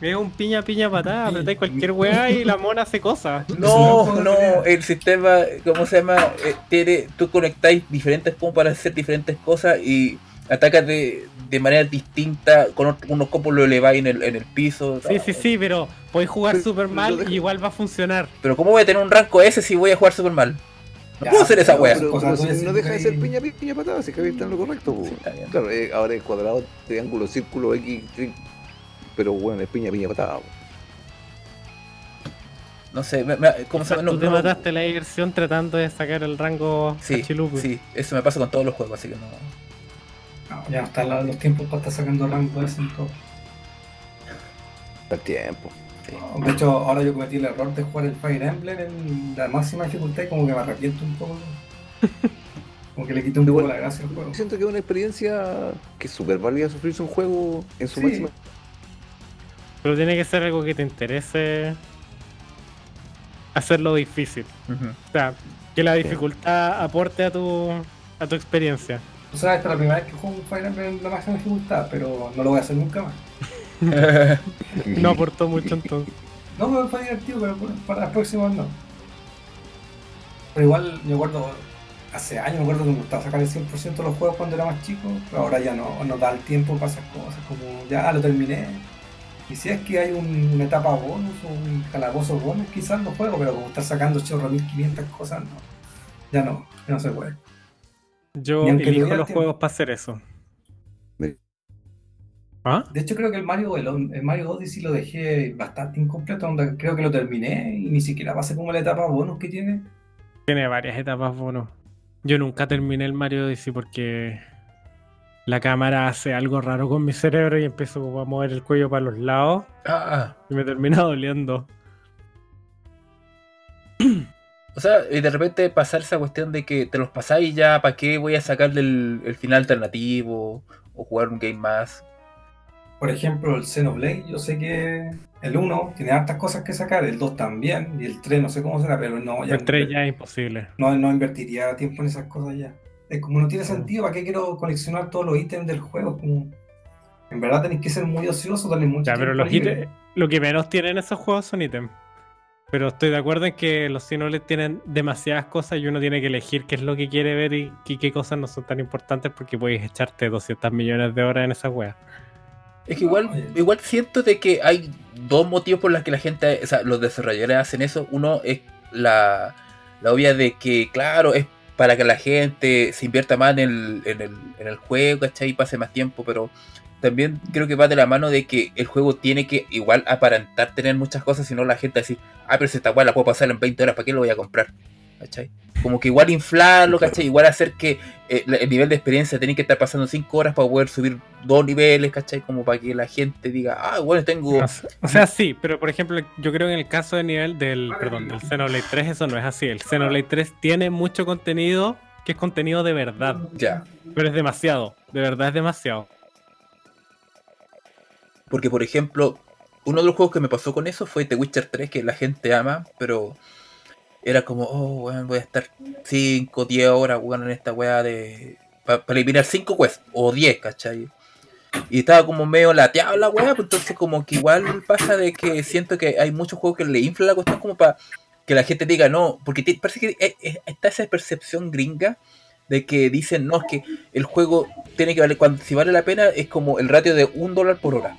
Es un piña piña patada, apretáis cualquier weá y la mona hace cosas. No, no, no, no. el sistema, ¿cómo se llama? Eh, tiene, tú conectáis diferentes combos para hacer diferentes cosas y atacas de, de manera distinta, con unos combos lo eleváis en el, en el piso. Sí, sí, sí, pero podéis jugar pero mal y igual va a funcionar. Pero ¿cómo voy a tener un rango ese si voy a jugar super mal? No Ya, puedo hacer esa wea. Pero, pero no deja de ser piña, piña patada, si Javier está en lo correcto. Sí, está bien. Claro, eh, ahora es cuadrado, triángulo, círculo, X, tri- pero bueno, es piña, piña patada. No sé, me- me- ¿cómo se llama? No, Tú te no- mataste la diversión tratando de sacar el rango Sí, sí, eso me pasa con todos los juegos, así que no. No, ya no están la- los tiempos para estar sacando rango ese en todo. Tiempo. sí. De hecho, ahora yo cometí el error de jugar el Fire Emblem en la máxima dificultad y como que me arrepiento un poco. Como que le quité un poco la gracia al juego. Siento que es una experiencia que es súper válida sufrirse un juego en su Sí. máxima. Pero tiene que ser algo que te interese hacerlo difícil. O sea, que la dificultad aporte a tu, a tu experiencia. O sea, esta es la primera vez que juego un Fire Emblem en la máxima dificultad, pero no lo voy a hacer nunca más. No aportó mucho entonces. No, me fue divertido, pero para las próximas no. Pero igual, me acuerdo, hace años me acuerdo que me gustaba sacar el 100% de los juegos cuando era más chico, pero ahora ya no, no da el tiempo para esas cosas, como ya lo terminé. Y si es que hay un- una etapa bonus o un calabozo bonus, quizás lo juego, pero como estar sacando chorro 1500 cosas, no. Ya no, ya no se puede. Yo elijo los tiempo. juegos para hacer eso. ¿Ah? De hecho, creo que el Mario, el, el Mario Odyssey lo dejé bastante incompleto, donde creo que lo terminé y ni siquiera pasé como la etapa bonus que tiene. Tiene varias etapas bonus. Yo nunca terminé el Mario Odyssey porque la cámara hace algo raro con mi cerebro y empiezo a mover el cuello para los lados Ah, y me termina doliendo. o sea, y de repente pasar esa cuestión de que te los pasáis ya, ¿para qué voy a sacarle el, el final alternativo? O jugar un game más. Por ejemplo, el Xenoblade, yo sé que el 1 tiene hartas cosas que sacar, el 2 también, y el 3 no sé cómo será, pero no, ya El 3 ya es imposible. no, no invertiría tiempo en esas cosas ya. Es como no tiene sentido, ¿para qué quiero coleccionar todos los ítems del juego? Como, en verdad tenéis que ser muy ocioso, darle mucho Ya, pero los ítems, lo que menos tienen esos juegos son ítems. Pero estoy de acuerdo en que los Xenoblade tienen demasiadas cosas y uno tiene que elegir qué es lo que quiere ver y, y qué cosas no son tan importantes porque puedes echarte 200 millones de horas en esa wea. Es que igual, Oye. igual siento de que hay dos motivos por los que la gente, o sea, los desarrolladores hacen eso. Uno es la, la obvia de que, claro, es para que la gente se invierta más en el, en el, en el juego, ¿cachai? Y pase más tiempo, pero también creo que va de la mano de que el juego tiene que igual aparentar tener muchas cosas, si no la gente decir, ah, pero si esta weá la puedo pasar en 20 horas, ¿para qué lo voy a comprar? ¿Cachai? Como que igual inflarlo, ¿cachai? Igual hacer que eh, el nivel de experiencia tiene que estar pasando 5 horas para poder subir dos niveles, ¿cachai? Como para que la gente diga, ah, bueno, tengo... O sea, o sea, sí, pero por ejemplo, yo creo que en el caso de nivel del, perdón, del Xenoblade 3 eso no es así. El Xenoblade 3 tiene mucho contenido que es contenido de verdad, Ya. pero es demasiado, de verdad es demasiado. Porque, por ejemplo, uno de los juegos que me pasó con eso fue The Witcher 3, que la gente ama, pero era como, oh, voy a estar 5, 10 horas jugando en esta weá de. Para eliminar 5 quests, o 10, ¿cachai? Y estaba como medio lateado la weá, pues entonces como que igual pasa de que siento que hay muchos juegos que le infla la cuestión como para que la gente diga no, porque parece que eh, eh, está esa percepción gringa de que dicen no, es que el juego tiene que valer, cuando si vale la pena es como el ratio de un dólar por hora.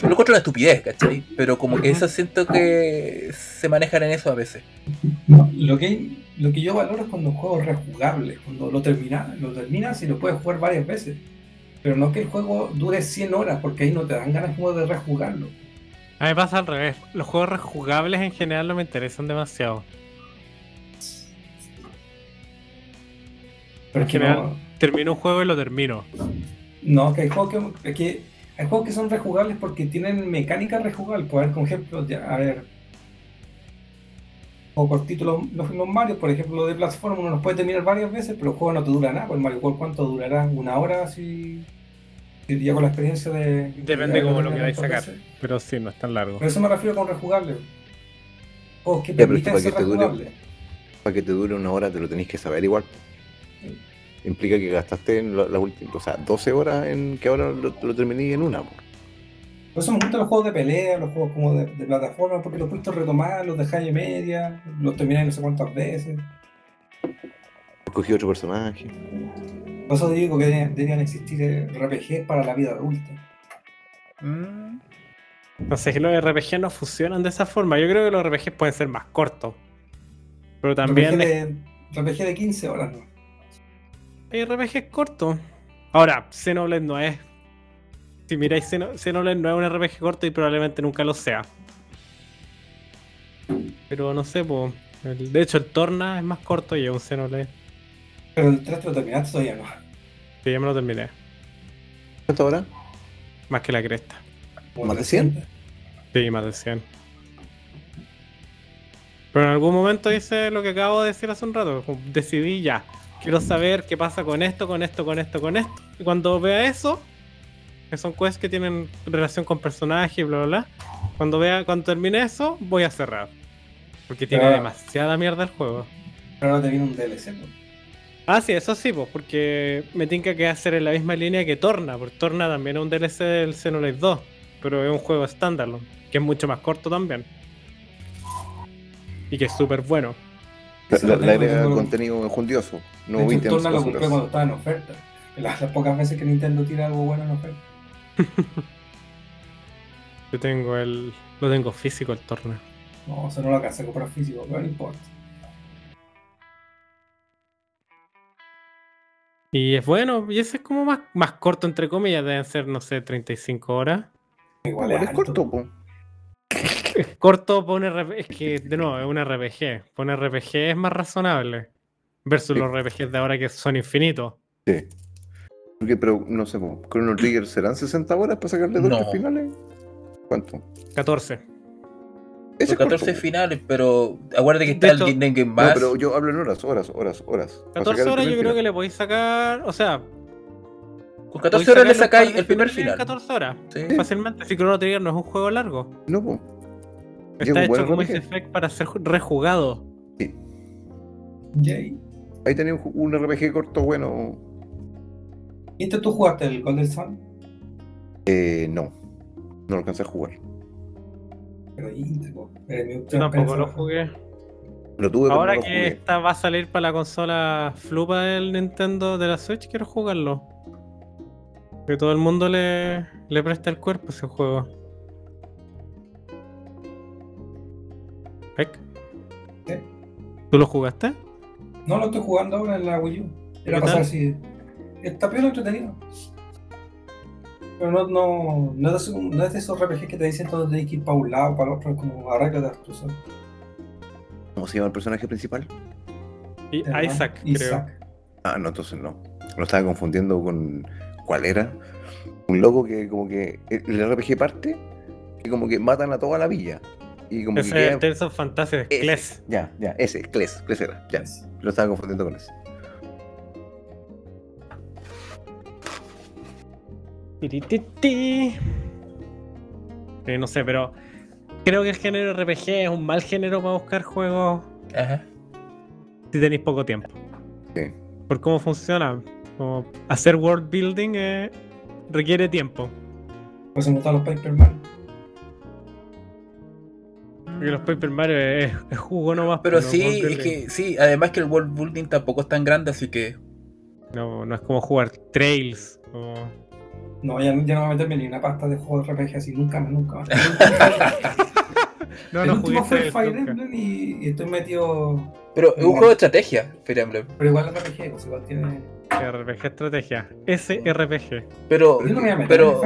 Yo lo encuentro una estupidez, ¿cachai? Pero como que eso siento que se manejan en eso a veces. No, lo que, lo que yo valoro es cuando un juego es rejugable, cuando lo terminas, lo terminas y lo puedes jugar varias veces. Pero no que el juego dure 100 horas, porque ahí no te dan ganas como de rejugarlo. A mí me pasa al revés. Los juegos rejugables en general no me interesan demasiado. Pero En es que general. no, Termino un juego y lo termino. no, que hay juegos que, es que hay juegos que son rejugables porque tienen mecánica rejugable. Por ejemplo, ejemplo, ya, a ver, o por títulos, los, los Mario, por ejemplo, de plataforma, uno los puede terminar varias veces, pero el juego no te dura nada. Pues el Mario World, ¿cuánto durará? ¿Una hora? Si, si ya con la experiencia de. Depende de- cómo de- lo queráis sacar. Pero sí, no es tan largo. Pero eso me refiero con rejugable. Juegos que pero es que permiten para ser que te dure- rejugables. para que te dure una hora te lo tenés que saber igual. Implica que gastaste en la, la última, o sea, 12 horas en que ahora lo, lo terminé en una. po. Por eso me gustan los juegos de pelea, los juegos como de, de plataforma, porque los puedes retomar, los dejáis y media, los termináis no sé cuántas veces. Escogí otro personaje. Por eso digo que deberían, existir eh, RPG para la vida adulta. Mm, No sé, que los RPG no funcionan de esa forma. Yo creo que los RPG pueden ser más cortos. Pero también RPG de, RPG de 15 horas, ¿no? Hay RPG cortos. Ahora, Xenoblade no es. Si miráis, Xeno- Xenoblade no es un RPG corto y probablemente nunca lo sea. Pero no sé, pues. De hecho, el Torna es más corto y es un Xenoblade. Pero el 3 te lo terminaste todavía no. Sí, ya me lo terminé. ¿Cuánto ahora? Más que la cresta. ¿Más de 300. Sí, más de 100. Pero en algún momento hice lo que acabo de decir hace un rato. como Decidí ya. Quiero saber qué pasa con esto, con esto, con esto, con esto. Y cuando vea eso, que son quests que tienen relación con personajes bla, bla, bla. Cuando vea, cuando termine eso, voy a cerrar. Porque tiene Ah. demasiada mierda el juego. Pero no te viene un DLC, ¿no? Ah, sí, eso sí, pues, porque me tinca que hacer en la misma línea que Torna, porque Torna también es un DLC del Xenoblade 2, pero es un juego standalone, que es mucho más corto también. Y que es súper bueno. La, agrega contenido enjundioso. No de hecho, 20 el Torna lo compré cuando estaba en oferta. Las, las pocas veces que Nintendo tira algo bueno en oferta. Yo tengo el. Lo tengo físico el Torna. No, eso no lo alcancé a comprar físico, pero no importa. Y es bueno, y ese es como más, más corto, entre comillas, deben ser, no sé, 35 horas. Igual, es corto, po. Es corto para un RPG, es que, de nuevo, es un RPG. Para un RPG es más razonable. Versus Sí. los RPGs de ahora que son infinitos. Sí. Porque, pero no sé, Chrono Trigger serán 60 horas para sacarle dos No. finales. ¿Cuánto? 14. Ese Son es corto, 14 po. finales, pero acuérdate que está hecho- el Game No, Pass. pero yo hablo en horas, horas, horas, horas. Para 14 sacar el horas yo creo que le podéis sacar, o sea, Con 14 horas le sacáis el primer final. final. 14 horas, Sí. fácilmente. Si Chrono Trigger no es un juego largo. No, po. Está hecho buen como RPG. Effect para ser ju- rejugado. Yay. Ahí tenía un, RPG corto bueno. ¿Y este tú jugaste el Golden Sun? Eh, no. No lo alcancé a jugar. Pero. Era mi Yo tampoco lo jugué. Lo tuve, Ahora que jugué. esta va a salir para la consola flupa del Nintendo de la Switch, quiero jugarlo. Que todo el mundo le, le presta el cuerpo a ese juego. ¿Tú lo jugaste? No lo estoy jugando ahora en la Wii U. Era ¿Qué pasar así. Está peor entretenido. Pero no, no, no, es, un- no es de esos RPG que te dicen todo de que ir para un lado, para el otro, es como arréglate tú solo. ¿Cómo se llama el personaje principal? Y ¿Verdad? Isaac, creo. Isaac. Ah, no, entonces no. Lo estaba confundiendo con. ¿Cuál era? Un loco que, como que. El RPG parte y como que matan a toda la villa. Y como que. Ese es queda- el Tales of Fantasy de Ese. Kles. Ya, ya, ese, Kles, Kles era. Ya, lo estaba confundiendo con ese. Eh, no sé, pero creo que el género RPG es un mal género para buscar juegos Ajá. si tenéis poco tiempo. Sí. Por cómo funciona. Como hacer world building eh, requiere tiempo. Por eso me gustan los Paperman. Porque los Paper Mario es, es jugo nomás. Pero pues, no sí, es que sí, además que el world building tampoco es tan grande, así que No, no es como jugar Trails. o- No, ya, ya no voy a meterme ni una pasta de juego de RPG así, nunca más, nunca más. No, el no último fue el Fire. Emblem y, y estoy metido. Pero es un juego de estrategia, Fire Emblem. Pero igual el RPG, pues igual tiene. RPG estrategia. SRPG. Pero, pero,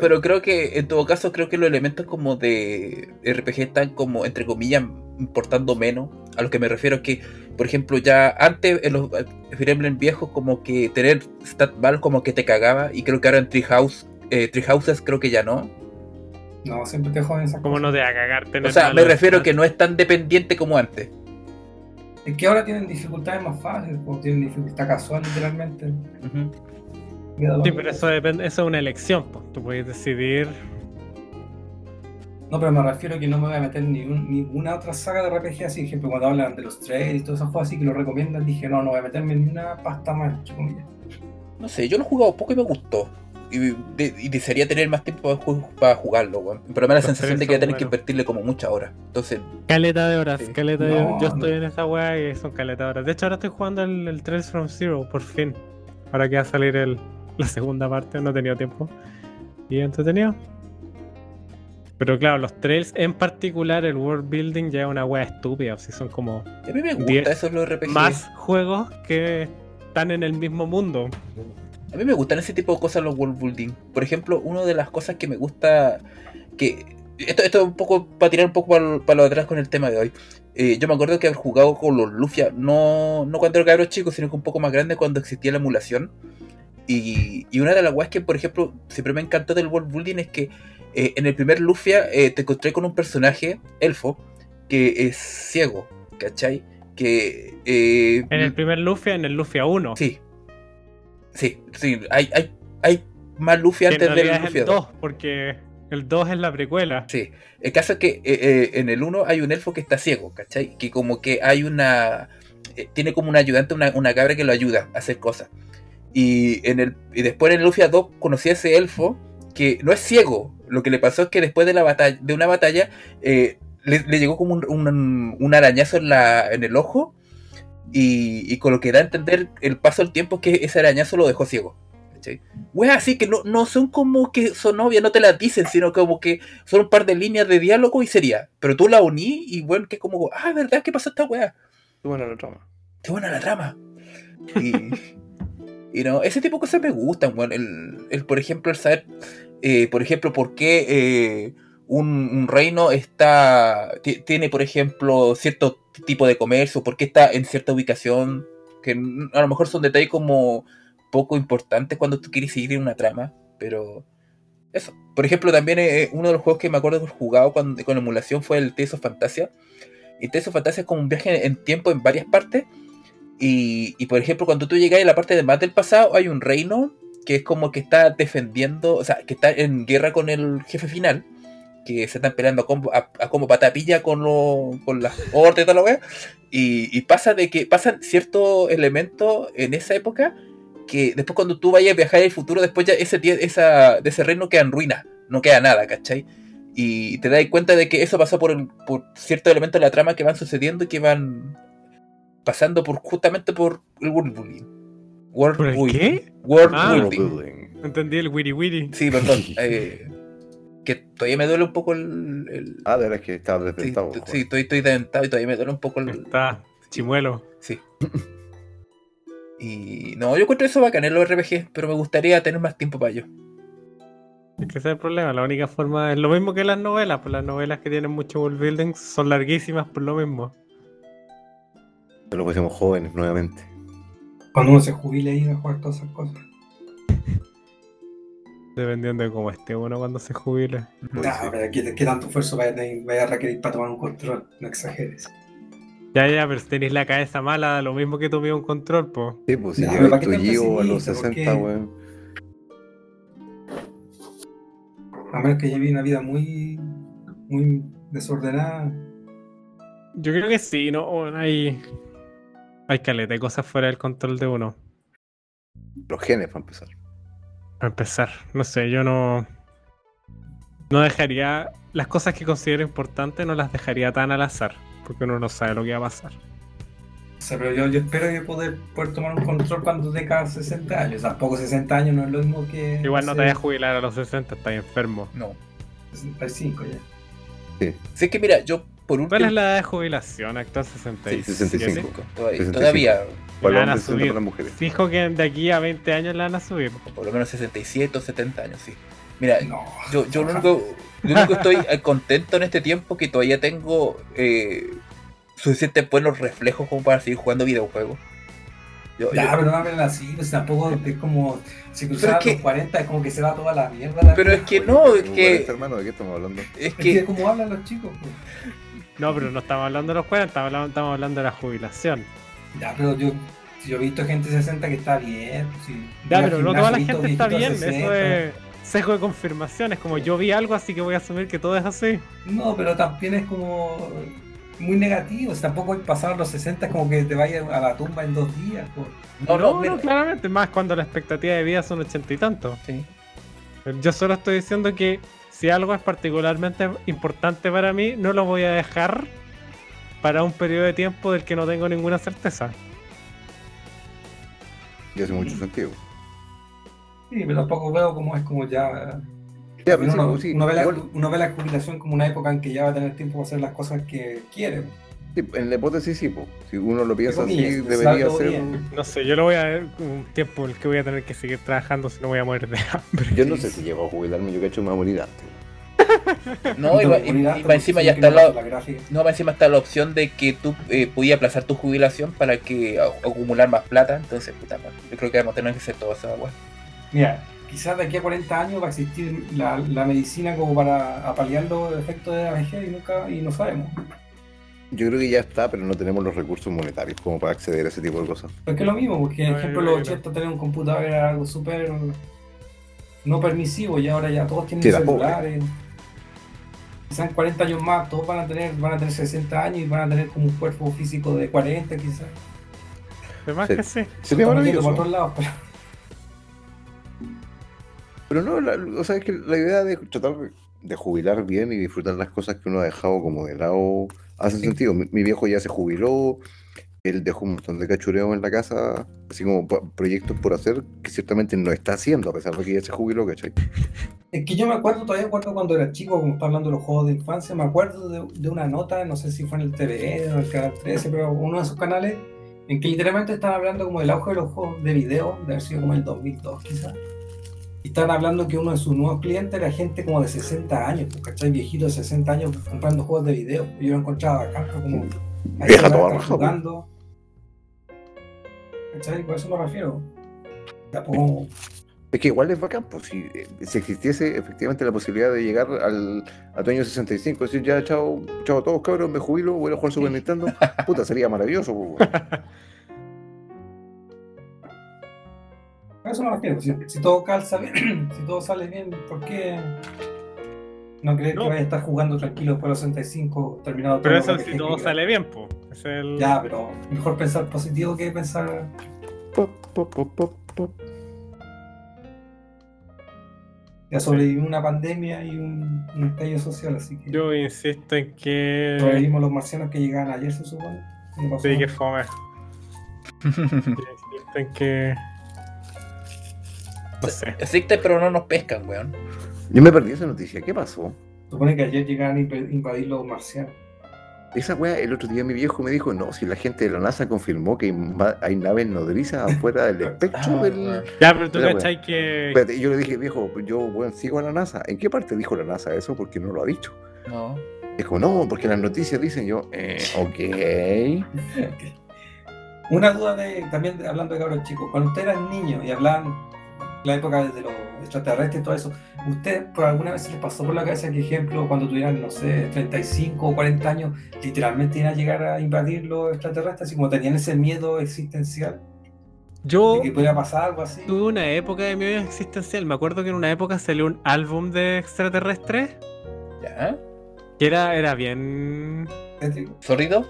pero. creo que en todo caso creo que los elementos como de RPG están como entre comillas importando menos. A lo que me refiero es que, por ejemplo, ya antes en los eh, Fire Emblem viejos como que tener stat val como que te cagaba y creo que ahora en Treehouse, eh, Treehouses creo que ya no. No, siempre te joden esas ¿Cómo cosas. no te va a cagar tener O sea, me refiero que no es tan dependiente como antes. Es que ahora tienen dificultades más fáciles, pues tienen dificultad casual literalmente. Sí, pero eso depende, eso es una elección, pues. Tú puedes decidir No, pero me refiero a que no me voy a meter en ningún- ninguna otra saga de RPG así. Por ejemplo, cuando hablan de los trails y todos esos juegos así que lo recomiendan, dije, no, no voy a meterme en una pasta más. No sé, yo lo he jugado poco y me gustó. Y, de- y desearía tener más tiempo para, ju- para jugarlo, weón. Pero me da la Los sensación de que voy a tener que invertirle como muchas horas. Entonces, Caleta de horas, Sí. caleta de No, horas. Yo no. estoy en esa weá y son caleta de horas. De hecho, ahora estoy jugando el, el Trails from Zero, por fin. Ahora que va a salir el, la segunda parte, no he tenido tiempo. Y entretenido. Pero claro, los trails en particular, el world building ya es una weá estúpida. Si son como a mí me gusta Diez eso de los RPG. más juegos que están en el mismo mundo. A mí me gustan ese tipo de cosas los world building. Por ejemplo, una de las cosas que me gusta que esto, esto es un poco para tirar un poco para, lo atrás con el tema de hoy. Eh, yo me acuerdo que haber jugado con los Lufia, no, no cuando era cabros chicos, sino que un poco más grande cuando existía la emulación. Y, y una de las weas que, por ejemplo, siempre me encantó del world building es que eh, en el primer Lufia eh, te encontré con un personaje, elfo, que es ciego, ¿cachai? Que... eh, En el primer Luffy, en el Luffy 1. Sí. Sí, sí. Hay, hay, hay más Luffy que en antes del es Luffy el 2. 2, porque el 2 es la precuela. Sí. El caso es que eh, eh, en el 1 hay un elfo que está ciego, ¿cachai? Que como que hay una. eh, tiene como un ayudante, una, una cabra que lo ayuda a hacer cosas. Y, en el, y después en el Luffy 2 conocí a ese elfo que no es ciego. Lo que le pasó es que después de, la batalla, de una batalla eh, le, le llegó como un, un- un arañazo en, la, en el ojo. Y, y con lo que da a entender el paso del tiempo es que ese arañazo lo dejó ciego. ¿cachai? Weas así que no, no son como que son obvias, no te las dicen, sino como que son un par de líneas de diálogo y sería. Pero tú la uní y bueno, que es como, ah, ¿verdad? ¿Qué pasó esta wea? Qué buena la trama. Qué buena la trama. Y, y no, ese tipo de cosas me gustan, weón. El, el, por ejemplo, el saber, eh, por ejemplo, por qué eh, un, reino está ti- tiene, por ejemplo, cierto tipo de comercio, por qué está en cierta ubicación, que a lo mejor son detalles como poco importantes cuando tú quieres seguir en una trama, pero eso. Por ejemplo, también eh, uno de los juegos que me acuerdo haber jugado con, con emulación fue el Tales of Fantasia. Y Tales of Fantasia es como un viaje en tiempo en varias partes. Y, y, por ejemplo, cuando tú llegas a la parte de más del pasado, hay un reino que es como que está defendiendo, o sea, que está en guerra con el jefe final, que se están peleando a, combo- a- a como patapilla con, lo, con las hordas y toda la wea. Y, y pasa de que pasan ciertos elementos en esa época que después cuando tú vayas a viajar al futuro, después ya ese, esa, de ese reino queda en ruina, no queda nada, ¿cachai? Y te das cuenta de que eso pasó por, el- por ciertos elementos de la trama que van sucediendo y que van pasando por justamente por el world building. World ¿Por el building. qué? World Ah. Building. Entendí el wiri wiri. Sí, perdón. eh, que todavía me duele un poco el. el- Ah, de verdad que estaba sí, desdentado. t- sí, estoy, estoy dentado y todavía me duele un poco el. Está chimuelo. Sí. Y no, yo encuentro eso bacán en los RPG, pero me gustaría tener más tiempo para ello. Es que ese es el problema. La única forma es lo mismo que las novelas. Pues las novelas que tienen mucho world building son larguísimas por lo mismo. Pero pusimos jóvenes nuevamente. Cuando uno se jubile ahí va a jugar todas esas cosas. Dependiendo de cómo esté uno cuando se jubile. Nah, sí. pero ¿qué, qué tanto esfuerzo vaya a, tener- vaya a requerir para tomar un control? No exageres. Ya, ya, pero si tenéis la cabeza mala, lo mismo que tomé un control, pues. Sí, pues si llega pero el ¿para qué tan tullido a los pesimista? ¿Por 60, qué? weón. A menos que lleve una vida muy, muy desordenada. Yo creo que sí, ¿no? Hay. Hay caleta, hay cosas fuera del control de uno. Los genes, para empezar. Para empezar, no sé, yo no. No dejaría. Las cosas que considero importantes no las dejaría tan al azar. Porque uno no sabe lo que va a pasar. O sea, pero yo, yo espero yo poder, poder tomar un control cuando tenga 60 años. Tampoco 60 años no es lo mismo que. Igual no te sé, vayas a jubilar a los 60, estás enfermo. No. 65 ya. Sé que mira, yo por ¿Cuál último. es la edad de jubilación actual? 66. 65. Todavía, 65. todavía, Para van a subir. las mujeres. Fijo que de aquí a 20 años la van a subir. por lo menos 67 o 70 años, sí. Mira, No. yo, yo lo único, lo único estoy eh, contento en este tiempo que todavía tengo eh, suficientes buenos reflejos como para seguir jugando videojuegos. Yo, Ya, yo- pero no hablen así, pues tampoco es como. Si cruzara es que- los 40 es como que se va toda la mierda. La pero vida. es que no, es que, 40, hermano, ¿de qué estamos hablando? es Es que que, como hablan los chicos, pues. No, pero no estamos hablando de los 40, estamos hablando, estamos hablando de la jubilación. Ya, pero yo, yo he visto gente de 60 que está bien. pues, sí. Ya, pero no toda la gente está bien. Eso 60. es. sesgo de confirmación. Es como yo vi algo, así que voy a asumir que todo es así. No, pero también es como muy negativo. Tampoco pasar los 60 es como que te vayas a la tumba en dos días. po. No, no, mira. claramente. Más cuando la expectativa de vida son ochenta y tantos. Sí. Yo solo estoy diciendo que si algo es particularmente importante para mí, no lo voy a dejar para un periodo de tiempo del que no tengo ninguna certeza. Y hace mucho sentido. Sí, pero tampoco veo como es como ya. Ya, sí, uno, sí, uno ve la, igual- uno ve la jubilación como una época en que ya va a tener tiempo para hacer las cosas que quiere. sí, en la hipótesis sí, po. si uno lo piensa así, debería ser. bien. No sé, yo lo voy a ver un tiempo en el que voy a tener que seguir trabajando si no voy a morir de hambre. Yo no sé si llego a jubilarme, yo cacho me voy a morir antes. No, y va, y- y va encima ya está la, no, va encima está la opción de que tú eh, podías aplazar tu jubilación para que a- acumular más plata. Entonces, puta madre, yo creo que vamos a tener que hacer todo eso, weón. Mira, quizás de aquí a 40 años va a existir la, la medicina como para apalear los efectos de la vejez y nunca y no sabemos. Yo creo que ya está, pero no tenemos los recursos monetarios como para acceder a ese tipo de cosas. Porque es lo mismo, porque por ejemplo ay, los ay. 80 tener un computador era algo súper no permisivo y ahora ya todos tienen Sí, pobre. Quizás en 40 años más todos van a tener van a tener 60 años y van a tener como un cuerpo físico de 40 quizás. Además Sí. que sí. Sería maravilloso. por otros lados, pero Pero no, la- o sea, es que la idea de tratar de- jubilar bien y disfrutar las cosas que uno ha dejado como de lado hace sentido. Mi, mi viejo ya se jubiló, él dejó un montón de cachureo en la casa, así como proyectos por hacer que ciertamente no está haciendo, a pesar de que ya se jubiló, ¿cachai? Es que yo me acuerdo, todavía acuerdo cuando era chico, como está hablando de los juegos de infancia, me acuerdo de, de una nota, no sé si fue en el TVN o en el Canal 13, pero uno de esos canales, en que literalmente estaban hablando como del auge de los juegos de video, de haber sido como el 2002 quizás. Y estaban hablando que uno de sus nuevos clientes era gente como de 60 años, pues, ¿cachai? Viejito de 60 años comprando juegos de video. Yo lo encontraba acá, como... ahí Vieja toda pues. jugando. ¿Cachai? Por eso me refiero. Tampoco... Es que igual es bacán, pues si, eh, si existiese efectivamente la posibilidad de llegar al, a tu año 65, decir ya, chao, chao a todos cabros, me jubilo, voy a jugar Super Nintendo, puta, sería maravilloso. pues, eso me refiero. Si, si todo calza bien, si todo sale bien, ¿por qué no crees No. que vaya a estar jugando tranquilo después de los 65, terminado Pero todo eso si todo sale bien, po. Es el... Ya, pero mejor pensar positivo que pensar. Pop, pop, pop, pop, pop. Ya sobrevivimos una pandemia y un, un estallido social, así que Yo insisto en que... sobrevivimos los marcianos que llegaban ayer, se supone. no Sí, que fome. Insisto en que... No sé. Existe, pero no nos pescan, weón. Yo me perdí esa noticia, ¿qué pasó? Supone que ayer llegaban a inv- invadir los marcianos. Esa weá, el otro día mi viejo me dijo, no, si la gente de la NASA confirmó que hay, naves nodrizas afuera del espectro Ah, del... Ya, pero tú cachai que... Espérate, yo le dije, viejo, yo bueno, sigo a la NASA. ¿En qué parte dijo la NASA eso? Porque no lo ha dicho. No. Dijo, no, porque las noticias dicen yo, eh, ok. Una duda de, también hablando de cabros chicos, cuando ustedes eran niños y hablaban la época de los extraterrestres y todo eso, ¿usted por alguna vez se les pasó por la cabeza que, ejemplo, cuando tuvieran, no sé, 35 o 40 años, literalmente iban a llegar a invadir los extraterrestres, así como tenían ese miedo existencial Yo de que podía pasar algo así? tuve una época de mi vida existencial. Me acuerdo que en una época salió un álbum de extraterrestres ¿Ya? que era, era bien... ¿Sorrido?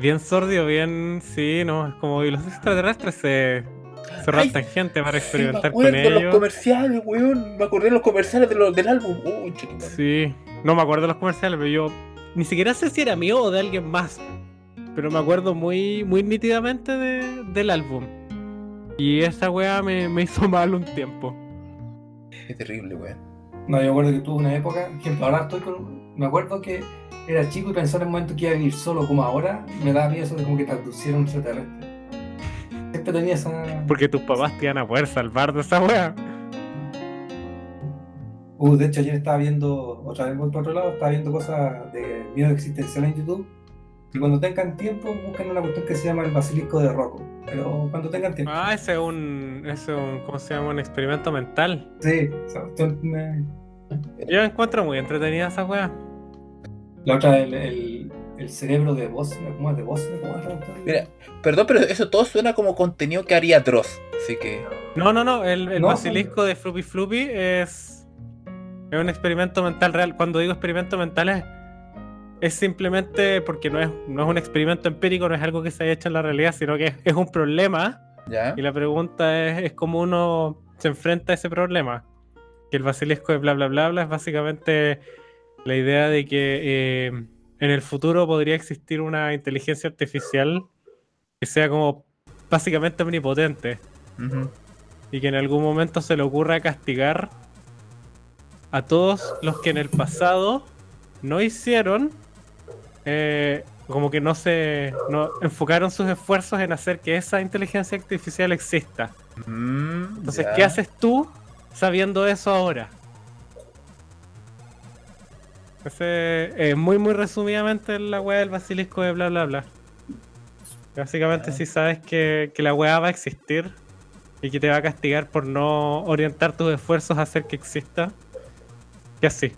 Bien sordio, bien... Sí, no, es como... Y los extraterrestres se... Se Ay, raptan gente para Sí, me experimentar con acuerdo los ellos. comerciales, weón. Me acordé de los comerciales de los- del álbum. Uy. Sí, no me acuerdo de los comerciales, pero yo ni siquiera sé si era mío o de alguien más. Pero me acuerdo muy, muy nítidamente de- del álbum. Y esa weá me, me hizo mal un tiempo. Qué terrible, weón. No, yo me acuerdo que tuve una época, por ejemplo, ahora estoy con. Me acuerdo que era chico y pensaba en un momento que iba a vivir solo, como ahora, me daba miedo eso de como que te abducieron un extraterrestre. Siempre tenía esa. Porque tus papás te iban a poder salvar de esa weá. Uh, de hecho, ayer estaba viendo, otra vez por otro lado, estaba viendo cosas de miedo existencial en YouTube. Y cuando tengan tiempo, busquen una cuestión que se llama el basilisco de Rocco. Pero cuando tengan tiempo. Ah, ese es un, ese es un, ¿cómo se llama? Un experimento mental. Sí, esa cuestión me- Yo encuentro muy entretenida esa weá. La otra, el, el, el cerebro de Bosnia, ¿cómo es de Bosnia? Mira, perdón, pero eso todo suena como contenido que haría Dross. Así que. No, no, no, el, el No, basilisco de Floopy Floopy es Es un experimento mental real. Cuando digo experimento mental es, es simplemente porque no es, no es un experimento empírico, no es algo que se haya hecho en la realidad, sino que es, es un problema. ¿Ya? Y la pregunta es, es cómo uno se enfrenta a ese problema. Que el basilisco de bla bla bla bla es básicamente la idea de que eh, en el futuro podría existir una inteligencia artificial que sea como básicamente omnipotente y que en algún momento se le ocurra castigar a todos los que en el pasado no hicieron, eh, como que no se no enfocaron sus esfuerzos en hacer que esa inteligencia artificial exista. Mm, Entonces. ¿qué haces tú sabiendo eso ahora? Ese, eh, muy, muy resumidamente la weá del basilisco de bla, bla, bla. Básicamente, Ah. si sabes que, que la weá va a existir y que te va a castigar por no orientar tus esfuerzos a hacer que exista, que así.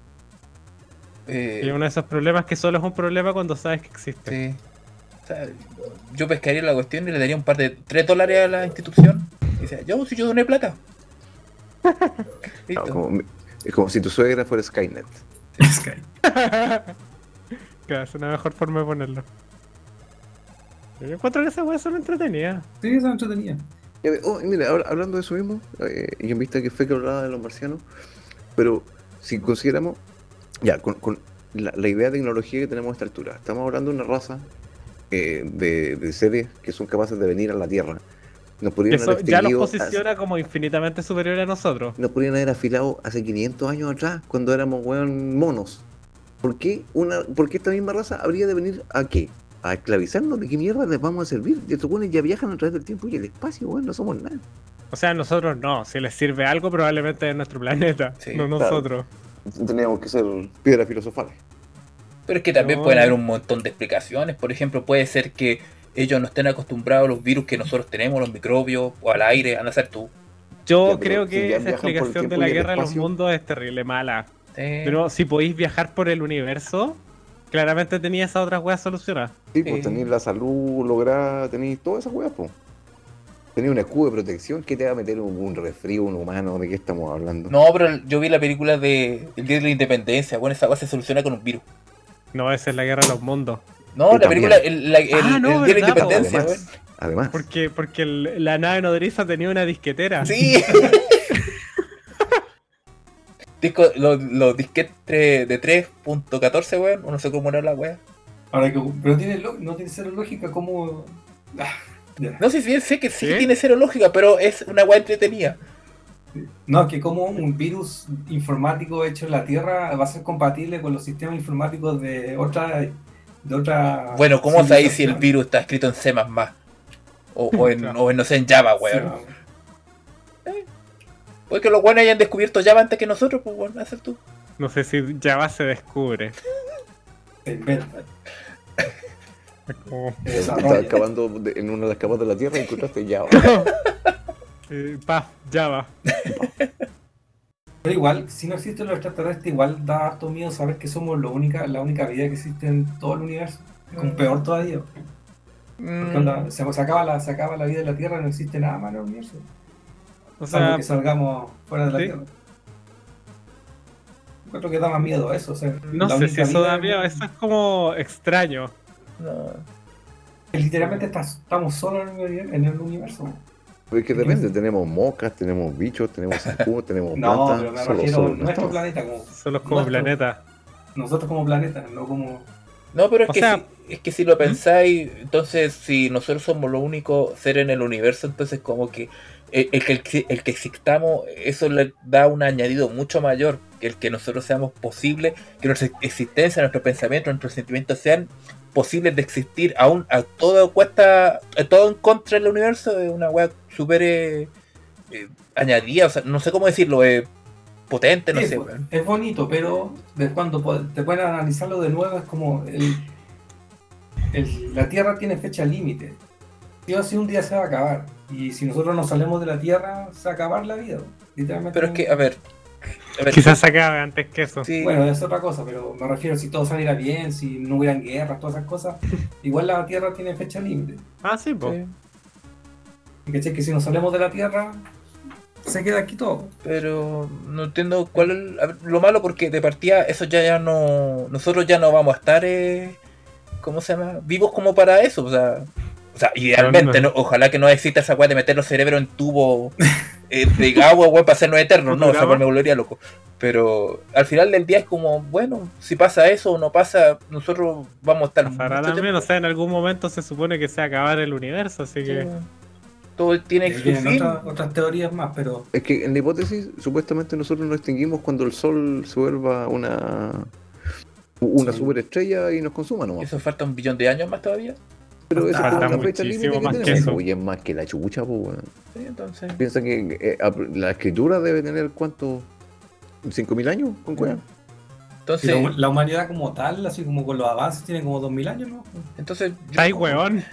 Eh, Y uno de esos problemas que solo es un problema cuando sabes que existe. sí. O sea, yo pescaría la cuestión y le daría un par de 3 dólares a la institución. Y dice, yo si yo doné plata. No, Listo. como- es como si tu suegra fuera Skynet. Sky. Claro, es una mejor forma de ponerlo. Yo encuentro que esas weas son entretenidas. Sí, eso es entretenida. Ya ve- oh, mira, hablando de eso mismo, eh, y en vista que fue que hablaba de los marcianos, pero si consideramos, ya, con, con la, la idea de tecnología que tenemos a esta altura, estamos hablando de una raza eh, de, de seres que son capaces de venir a la Tierra. Nos eso haber ya los extinguido posiciona como infinitamente superiores a nosotros. nos podrían haber afilado hace 500 años atrás, cuando éramos weón monos. ¿Por qué, una, ¿Por qué esta misma raza habría de venir a qué? ¿A esclavizarnos? ¿De qué mierda les vamos a servir? Y estos weones ya viajan a través del tiempo y el espacio, weón, no somos nada. O sea, nosotros no. Si les sirve algo, probablemente es nuestro planeta, Sí, no claro. nosotros. Teníamos que ser piedras filosofales. Pero es que también No. pueden haber un montón de explicaciones. Por ejemplo, puede ser que ellos no estén acostumbrados a los virus que nosotros tenemos, los microbios o al aire. Anda a ser tú. Yo Ya, creo que esa explicación de la guerra de los mundos es terrible mala. Eh, Pero si podéis viajar por el universo, claramente tenía esas otras weas solucionadas. Sí, pues Sí. tenéis la salud lograda, tenéis todas esas weas, pues. Tenéis un escudo de protección que te va a meter un, un resfrío, un humano, ¿de qué estamos hablando? No, pero yo vi la película de El Día de la Independencia. Bueno, esa cosa se soluciona con un virus. No, esa es la guerra de los mundos. No, la película, el, la- el- Ah, no, el Día de la verdad, po. Independencia, además, weón. además, Porque, porque el- la nave nodriza tenía una disquetera. Sí. Disco, los, los disquetes de 3.14, weón. o No sé cómo era la wea. Ahora que, pero tiene lo- no tiene cero lógica como. Ah. No sé si sé que sí, ¿Sí? tiene cero lógica, pero es una wea entretenida. No, que como un virus informático hecho en la Tierra va a ser compatible con los sistemas informáticos de otra. De otra Bueno, ¿cómo sabéis si el virus está escrito en C? O, o, en, o en, no sé, en Java, Sí, weón. Puede que los weones hayan descubierto Java antes que nosotros, pues weón, hacer tú. No sé si Java se descubre. se inventa, como, en una de las capas de la Tierra y encontraste ya. eh, paf, Java. Pero igual, si no existen los extraterrestres, igual da harto miedo saber que somos lo única, la única vida que existe en todo el universo. Como Mm. peor todavía. Porque Mm, onda, se, se acaba la, se acaba la vida en la Tierra, no existe nada más en el universo. O Salvo sea, que salgamos fuera de la sí. Tierra. Encuentro que da más miedo eso. O sea, no sé si eso da miedo. Eso es como extraño. no. Literalmente estamos solos en el, uni- en el universo. Es que depende, tenemos moscas, tenemos bichos, tenemos zancudos, tenemos No, plantas. pero me solo- refiero solo no nuestro estamos. planeta, como Solo como Nuestro- planeta. nosotros como planeta, no como. No, pero es O que, sea- si, es que si lo pensáis, entonces si nosotros somos los únicos seres en el universo, entonces como que el, el que el, que existamos, eso le da un añadido mucho mayor que el que nosotros seamos posibles, que nuestra existencia, nuestros pensamientos, nuestros sentimientos sean posibles de existir aún a todo cuesta, a todo en contra del universo, es una weá súper eh, eh, añadida, o sea, no sé cómo decirlo, eh, potente, no Sí, sé, es bonito, pero de cuando te pueden analizarlo de nuevo, es como el, el- la Tierra tiene fecha límite. Sí o sí un día se va a acabar. Y si nosotros nos salimos de la Tierra, se va a acabar la vida. Literalmente. Pero es que, a ver, Quizás se acabe antes que eso. sí, Bueno, es otra cosa, pero me refiero si todo saliera bien, si no hubieran guerras, todas esas cosas. igual la Tierra tiene fecha límite. Ah, sí, pues. sí. Que si nos salimos de la Tierra, Se queda aquí todo. Pero no entiendo cuál es lo malo porque de partida eso ya, ya no. Nosotros ya no vamos a estar. Eh, ¿Cómo se llama? Vivos como para eso. O sea, o sea idealmente, no. ojalá que no exista esa weá de meter los cerebros en tubo eh, de agua, weón, para hacernos eternos. No, o sea, me volvería loco. Pero al final del día es como, bueno, si pasa eso o no pasa, nosotros vamos a estar. Pasará también, tiempo- o sea, en algún momento se supone que se acabar el universo, así que. Todo tiene su vienen fin. otras, otras teorías más, pero Es que en la hipótesis, supuestamente nosotros nos extinguimos cuando el sol se vuelva una una Sí. superestrella y nos consuma nomás. Eso falta un billón de años más todavía. Pero esa es Falta la fecha límite muchísimo que más que tenemos. eso. Oye, es más que la chucha, pues, weón. Sí, entonces. Piensa que eh, ap- la escritura debe tener cuánto, ¿5.000 años con cueva? Entonces, la, la humanidad como tal, así como con los avances, tiene como 2000 años, ¿no? entonces yo- ¡Ay, weón!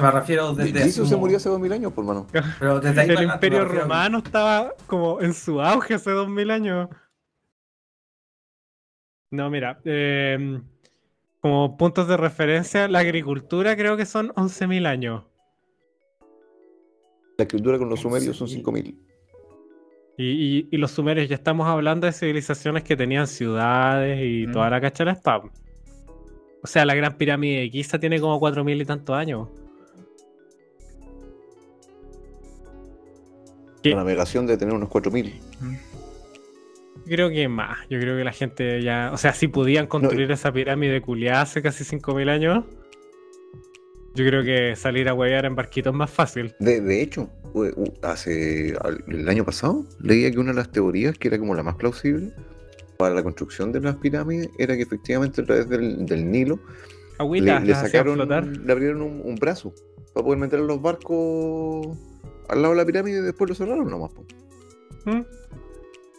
Me refiero desde. Jesús se murió hace 2.000 años, por mano. Pero desde ahí El para Imperio refiero- Romano estaba como en su auge hace 2000 años. No, mira, eh, como puntos de referencia, la agricultura creo que son 11.000 años. La escritura con los sumerios son 11.000. 5.000. Y, y- y los sumerios, ya estamos hablando de civilizaciones que tenían ciudades y Mm. toda la cachara spam. O sea, la gran pirámide de Giza tiene como 4.000 y tantos años. ¿Qué? La navegación debe tener unos 4.000. Creo que más. Yo creo que la gente ya. O sea, si podían construir esa pirámide culiada hace casi 5.000 años, yo creo que salir a huevear en barquitos es más fácil. De, de hecho, hace el año pasado leía que una de las teorías que era como la más plausible para la construcción de las pirámides era que efectivamente a través del, del Nilo le, sacaron, le abrieron un, un brazo para poder meter los barcos al lado de la pirámide y después lo cerraron nomás. ¿Mm?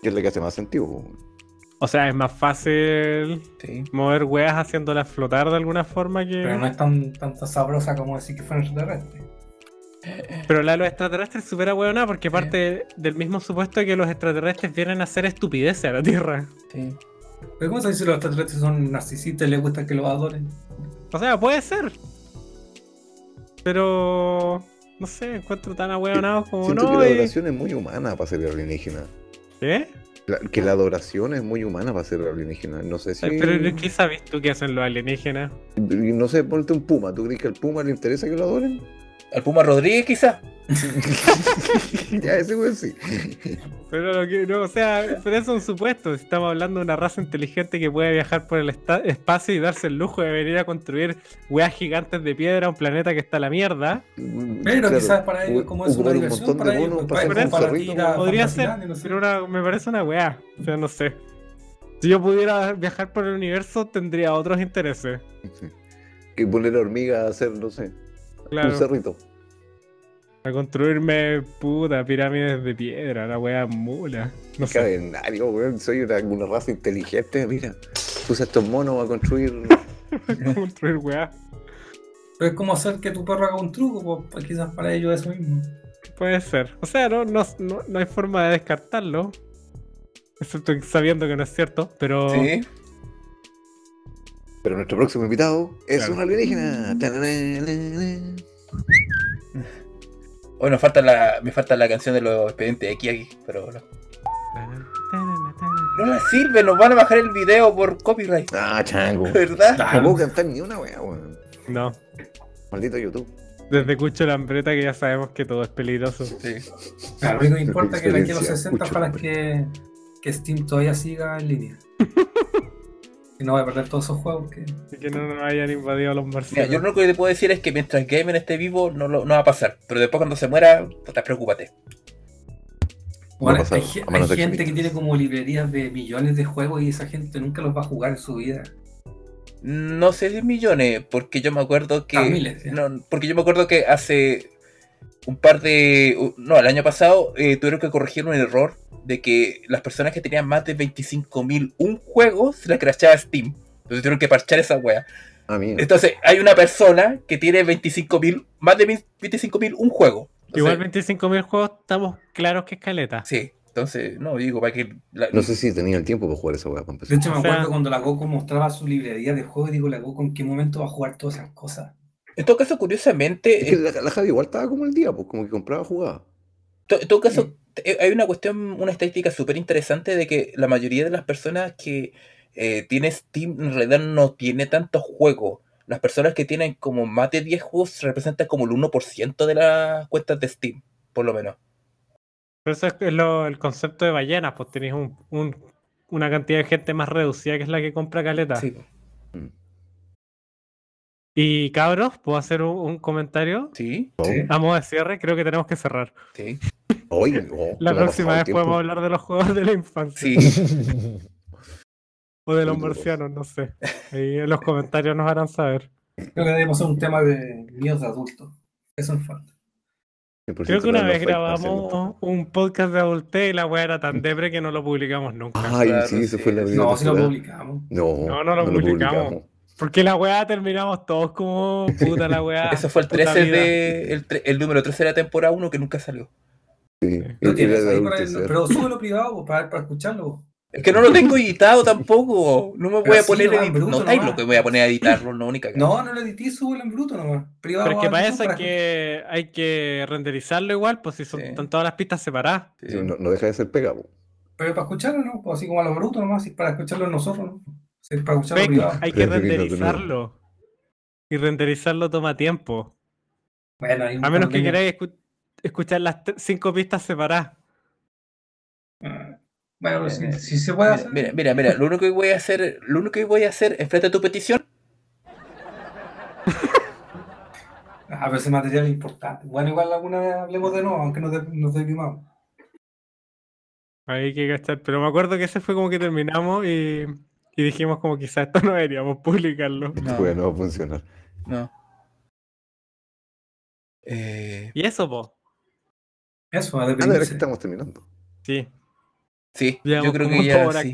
Que es lo que hace más sentido. O sea, es más fácil Sí. mover weas haciéndolas flotar de alguna forma que. Pero no es tan, tan sabrosa como decir que fueron extraterrestres. Pero la de los extraterrestres es súper ahueonada porque parte del mismo supuesto que los extraterrestres vienen a hacer estupideces a la Tierra. Sí. Pero ¿cómo se dice que los extraterrestres son narcisistas y les gusta que los adoren? O sea, puede ser. Pero. No sé, encuentro tan ahueonados como Siento no. que la y- adoración es muy humana para ser alienígena. La- que la adoración es muy humana para ser alienígena. No sé si. Ay, Pero ¿qué sabes tú que hacen los alienígenas? No sé, ponte un puma. ¿Tú crees que al puma le interesa que lo adoren? Al Puma Rodríguez, quizás. ya, ese güey sí. Pero lo que, no, o sea, pero eso es un supuesto. Si Estamos hablando de una raza inteligente que puede viajar por el espacio y darse el lujo de venir a construir weas gigantes de piedra a un planeta que está a la mierda. Pero quizás para ellos, como es una un diversión para ellos, un para a- Podría ser, no sé. pero una- me parece una wea. O sea, no sé. Si yo pudiera viajar por el universo, tendría otros intereses. Que poner a hormiga a hacer, no sé, Claro. un cerrito. A construirme puta pirámides de piedra, la wea mula. No sé. Cavernario, weón. Soy una, una raza inteligente. Mira, puse a estos monos a construir. construir weas. Pero es como hacer que tu perro haga un truco, pues, quizás para ellos es eso mismo. Puede ser. O sea, no, no, no, no hay forma de descartarlo. Excepto sabiendo que no es cierto. Pero. Sí. Pero nuestro próximo invitado es Claro. un alienígena. Nos falta la, me falta la canción de los expedientes X aquí, pero no. No la sirve, nos van a bajar el video por copyright, Ah, chango. ¿verdad? No puedo cantar ni una wea, weón. No. Maldito YouTube. Desde Cucho Lambreta que ya sabemos que todo es peligroso. Sí. Lo único que importa es que de aquí a los Experiencia, 60 mucho para que, que Steam todavía siga en línea. y no voy a perder todos esos juegos que. Y que no nos hayan invadido los Mira, marcianos. yo lo único que te puedo decir es que mientras Gamer esté vivo no, lo- no va a pasar, pero después cuando se muera, puta, preocúpate. Bueno, pasar hay, gente que tiene como librerías de millones de juegos y esa gente nunca los va a jugar en su vida. No sé si millones, porque yo me acuerdo que. Ah, miles, no, porque yo me acuerdo que hace un par de. No, el año pasado eh, tuvieron que corregir un error de que las personas que tenían más de 25.000 un juego se les crashaba Steam. Entonces tuvieron que parchar esa wea. Ah, mira. Entonces hay una persona que tiene 25.000, más de 25.000 un juego. Entonces, Igual 25.000 juegos estamos claros que es caleta. Sí, entonces, no, digo, para que. la- No sé si tenía el tiempo para jugar esa wea para De hecho, me O sea- acuerdo cuando la Goku mostraba su librería de juegos y digo, la Goku, ¿en qué momento va a jugar todas esas cosas? En todo caso, curiosamente, Es que la, la Javi igual estaba como el día, pues como que compraba, jugaba. To- En todo caso, eh, hay una cuestión, una estadística súper interesante de que la mayoría de las personas que eh, tiene Steam en realidad no tiene tantos juegos. Las personas que tienen como más de 10 juegos representan como el 1% de las cuentas de Steam, por lo menos. Pero eso es lo- el concepto de ballenas, pues tenéis un, un- una cantidad de gente más reducida que es la que compra caleta. Sí, Y cabros, ¿puedo hacer un, un comentario? sí, Oh, Sí. A modo de cierre, creo que tenemos que cerrar. sí. oye, oh, La ¿cómo ha próxima vez podemos hablar de los juegos de la infancia. Sí. O de los Muy duro. marcianos, no sé. Ahí en los comentarios nos harán saber. Creo que debemos hacer un tema de míos de adultos. Eso nos falta. 100% Creo que una vez grabamos un podcast de adultez y la weá era tan depre que no lo publicamos nunca. Ay, Claro, sí, eso sí. fue la No, si lo publicamos. No, No, no lo publicamos. Porque la weá terminamos todos como puta la weá. Eso fue el puta 13 vida. de. El, tre- el número 13 de la temporada 1 que nunca salió. Sí, tienes ahí adultecer. pero súbelo privado para, para escucharlo. Es que no lo tengo editado tampoco. No me voy Pero a poner sí, a va, edit- bruto No estáis nomás. lo que voy a poner a editarlo, no, única No, no lo edité, súbelo en bruto nomás. Privado Pero es que para eso hay que, hay que renderizarlo igual, pues si son, Sí. están todas las pistas separadas. Sí. Sí, no, no deja de ser pegado. Pero para escucharlo, ¿no? Pues así como a lo bruto nomás, y para escucharlo nosotros, ¿no? Para privado. hay que no- renderizarlo. Y renderizarlo toma tiempo. Bueno, hay un A menos que queráis escu- escuchar las cinco pistas separadas. Ah, Bueno, pero si, se puede Mira, hacer. mira, mira, mira, lo único que voy a hacer, lo único que voy a hacer es frente a tu petición. Ah, pero ese material es importante. Bueno, igual alguna vez hablemos de nuevo, aunque nos, de- nos deprimamos. Hay que gastar. Pero me acuerdo que ese fue como que terminamos y, y dijimos como quizás esto no deberíamos publicarlo. No, Pues no va a funcionar. no. Eh, Y eso, po. Eso, a Ah, no, era que estamos terminando. Sí. sí, yo creo que ya sí.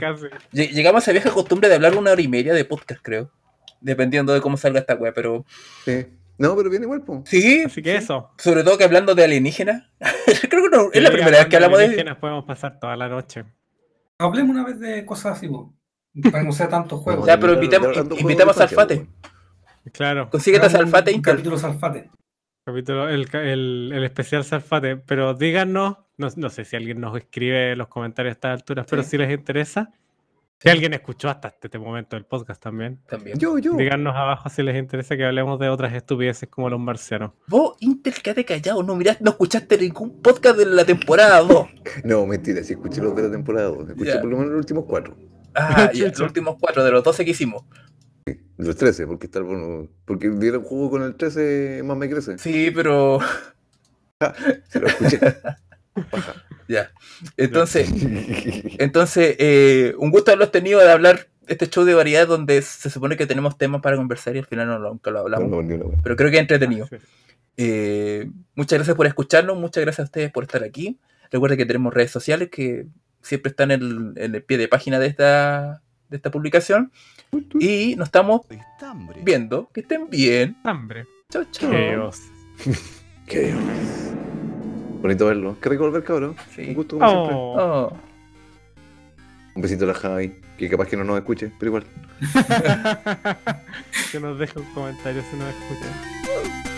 Llegamos a esa vieja costumbre de hablar una hora y media de podcast, creo. Dependiendo de cómo salga esta wea, pero. Sí. No, pero viene igual, pues. Sí, Así que sí. eso. Sobre todo que hablando de alienígenas. creo que no, es la primera vez que hablamos de. alienígenas podemos pasar toda la noche. Hablemos una vez de cosas así, po, para que no sea tantos juegos. Ya, pero de- de- invitemos- de- hablando de invitamos de a Alfate. Claro. Consíguete a un- Salfate un Intel. capítulo Salfate. Capítulo, el, el, el especial Salfate. Pero díganos, no, no sé si alguien nos escribe en los comentarios a estas alturas, pero Sí. si les interesa. Si alguien escuchó hasta este momento del podcast también. También. Yo, yo. Díganos abajo si les interesa que hablemos de otras estupideces como los marcianos. Vos, Intel, quédate callado. No miraste, no escuchaste ningún podcast de la temporada 2. No, mentira, si escuché los de la temporada 2. Escuché por lo menos los últimos cuatro. Ah, y los últimos cuatro de los 12 que hicimos. Los 13, porque está el bueno, Porque vieron juego con el 13 más me crece. Sí, pero. Se lo escuché. Baja. Ya. Entonces, entonces eh, un gusto haberlos tenido de hablar este show de variedad donde se supone que tenemos temas para conversar y al final no, lo- nunca lo hablamos. No, no, ni una wea. Pero creo que es entretenido. Eh, muchas gracias por escucharnos, muchas gracias a ustedes por estar aquí. Recuerden que tenemos redes sociales que siempre están en el, en el pie de página de esta, de esta publicación. Y nos estamos viendo. Que estén bien. Hambre. Chao, chao. Qué bonito verlo. Qué rico volver, cabrón. Sí. Un gusto como siempre. Oh. Un besito a la Javi, que capaz que no nos escuche, pero igual. que nos deje un comentario si nos escuchan.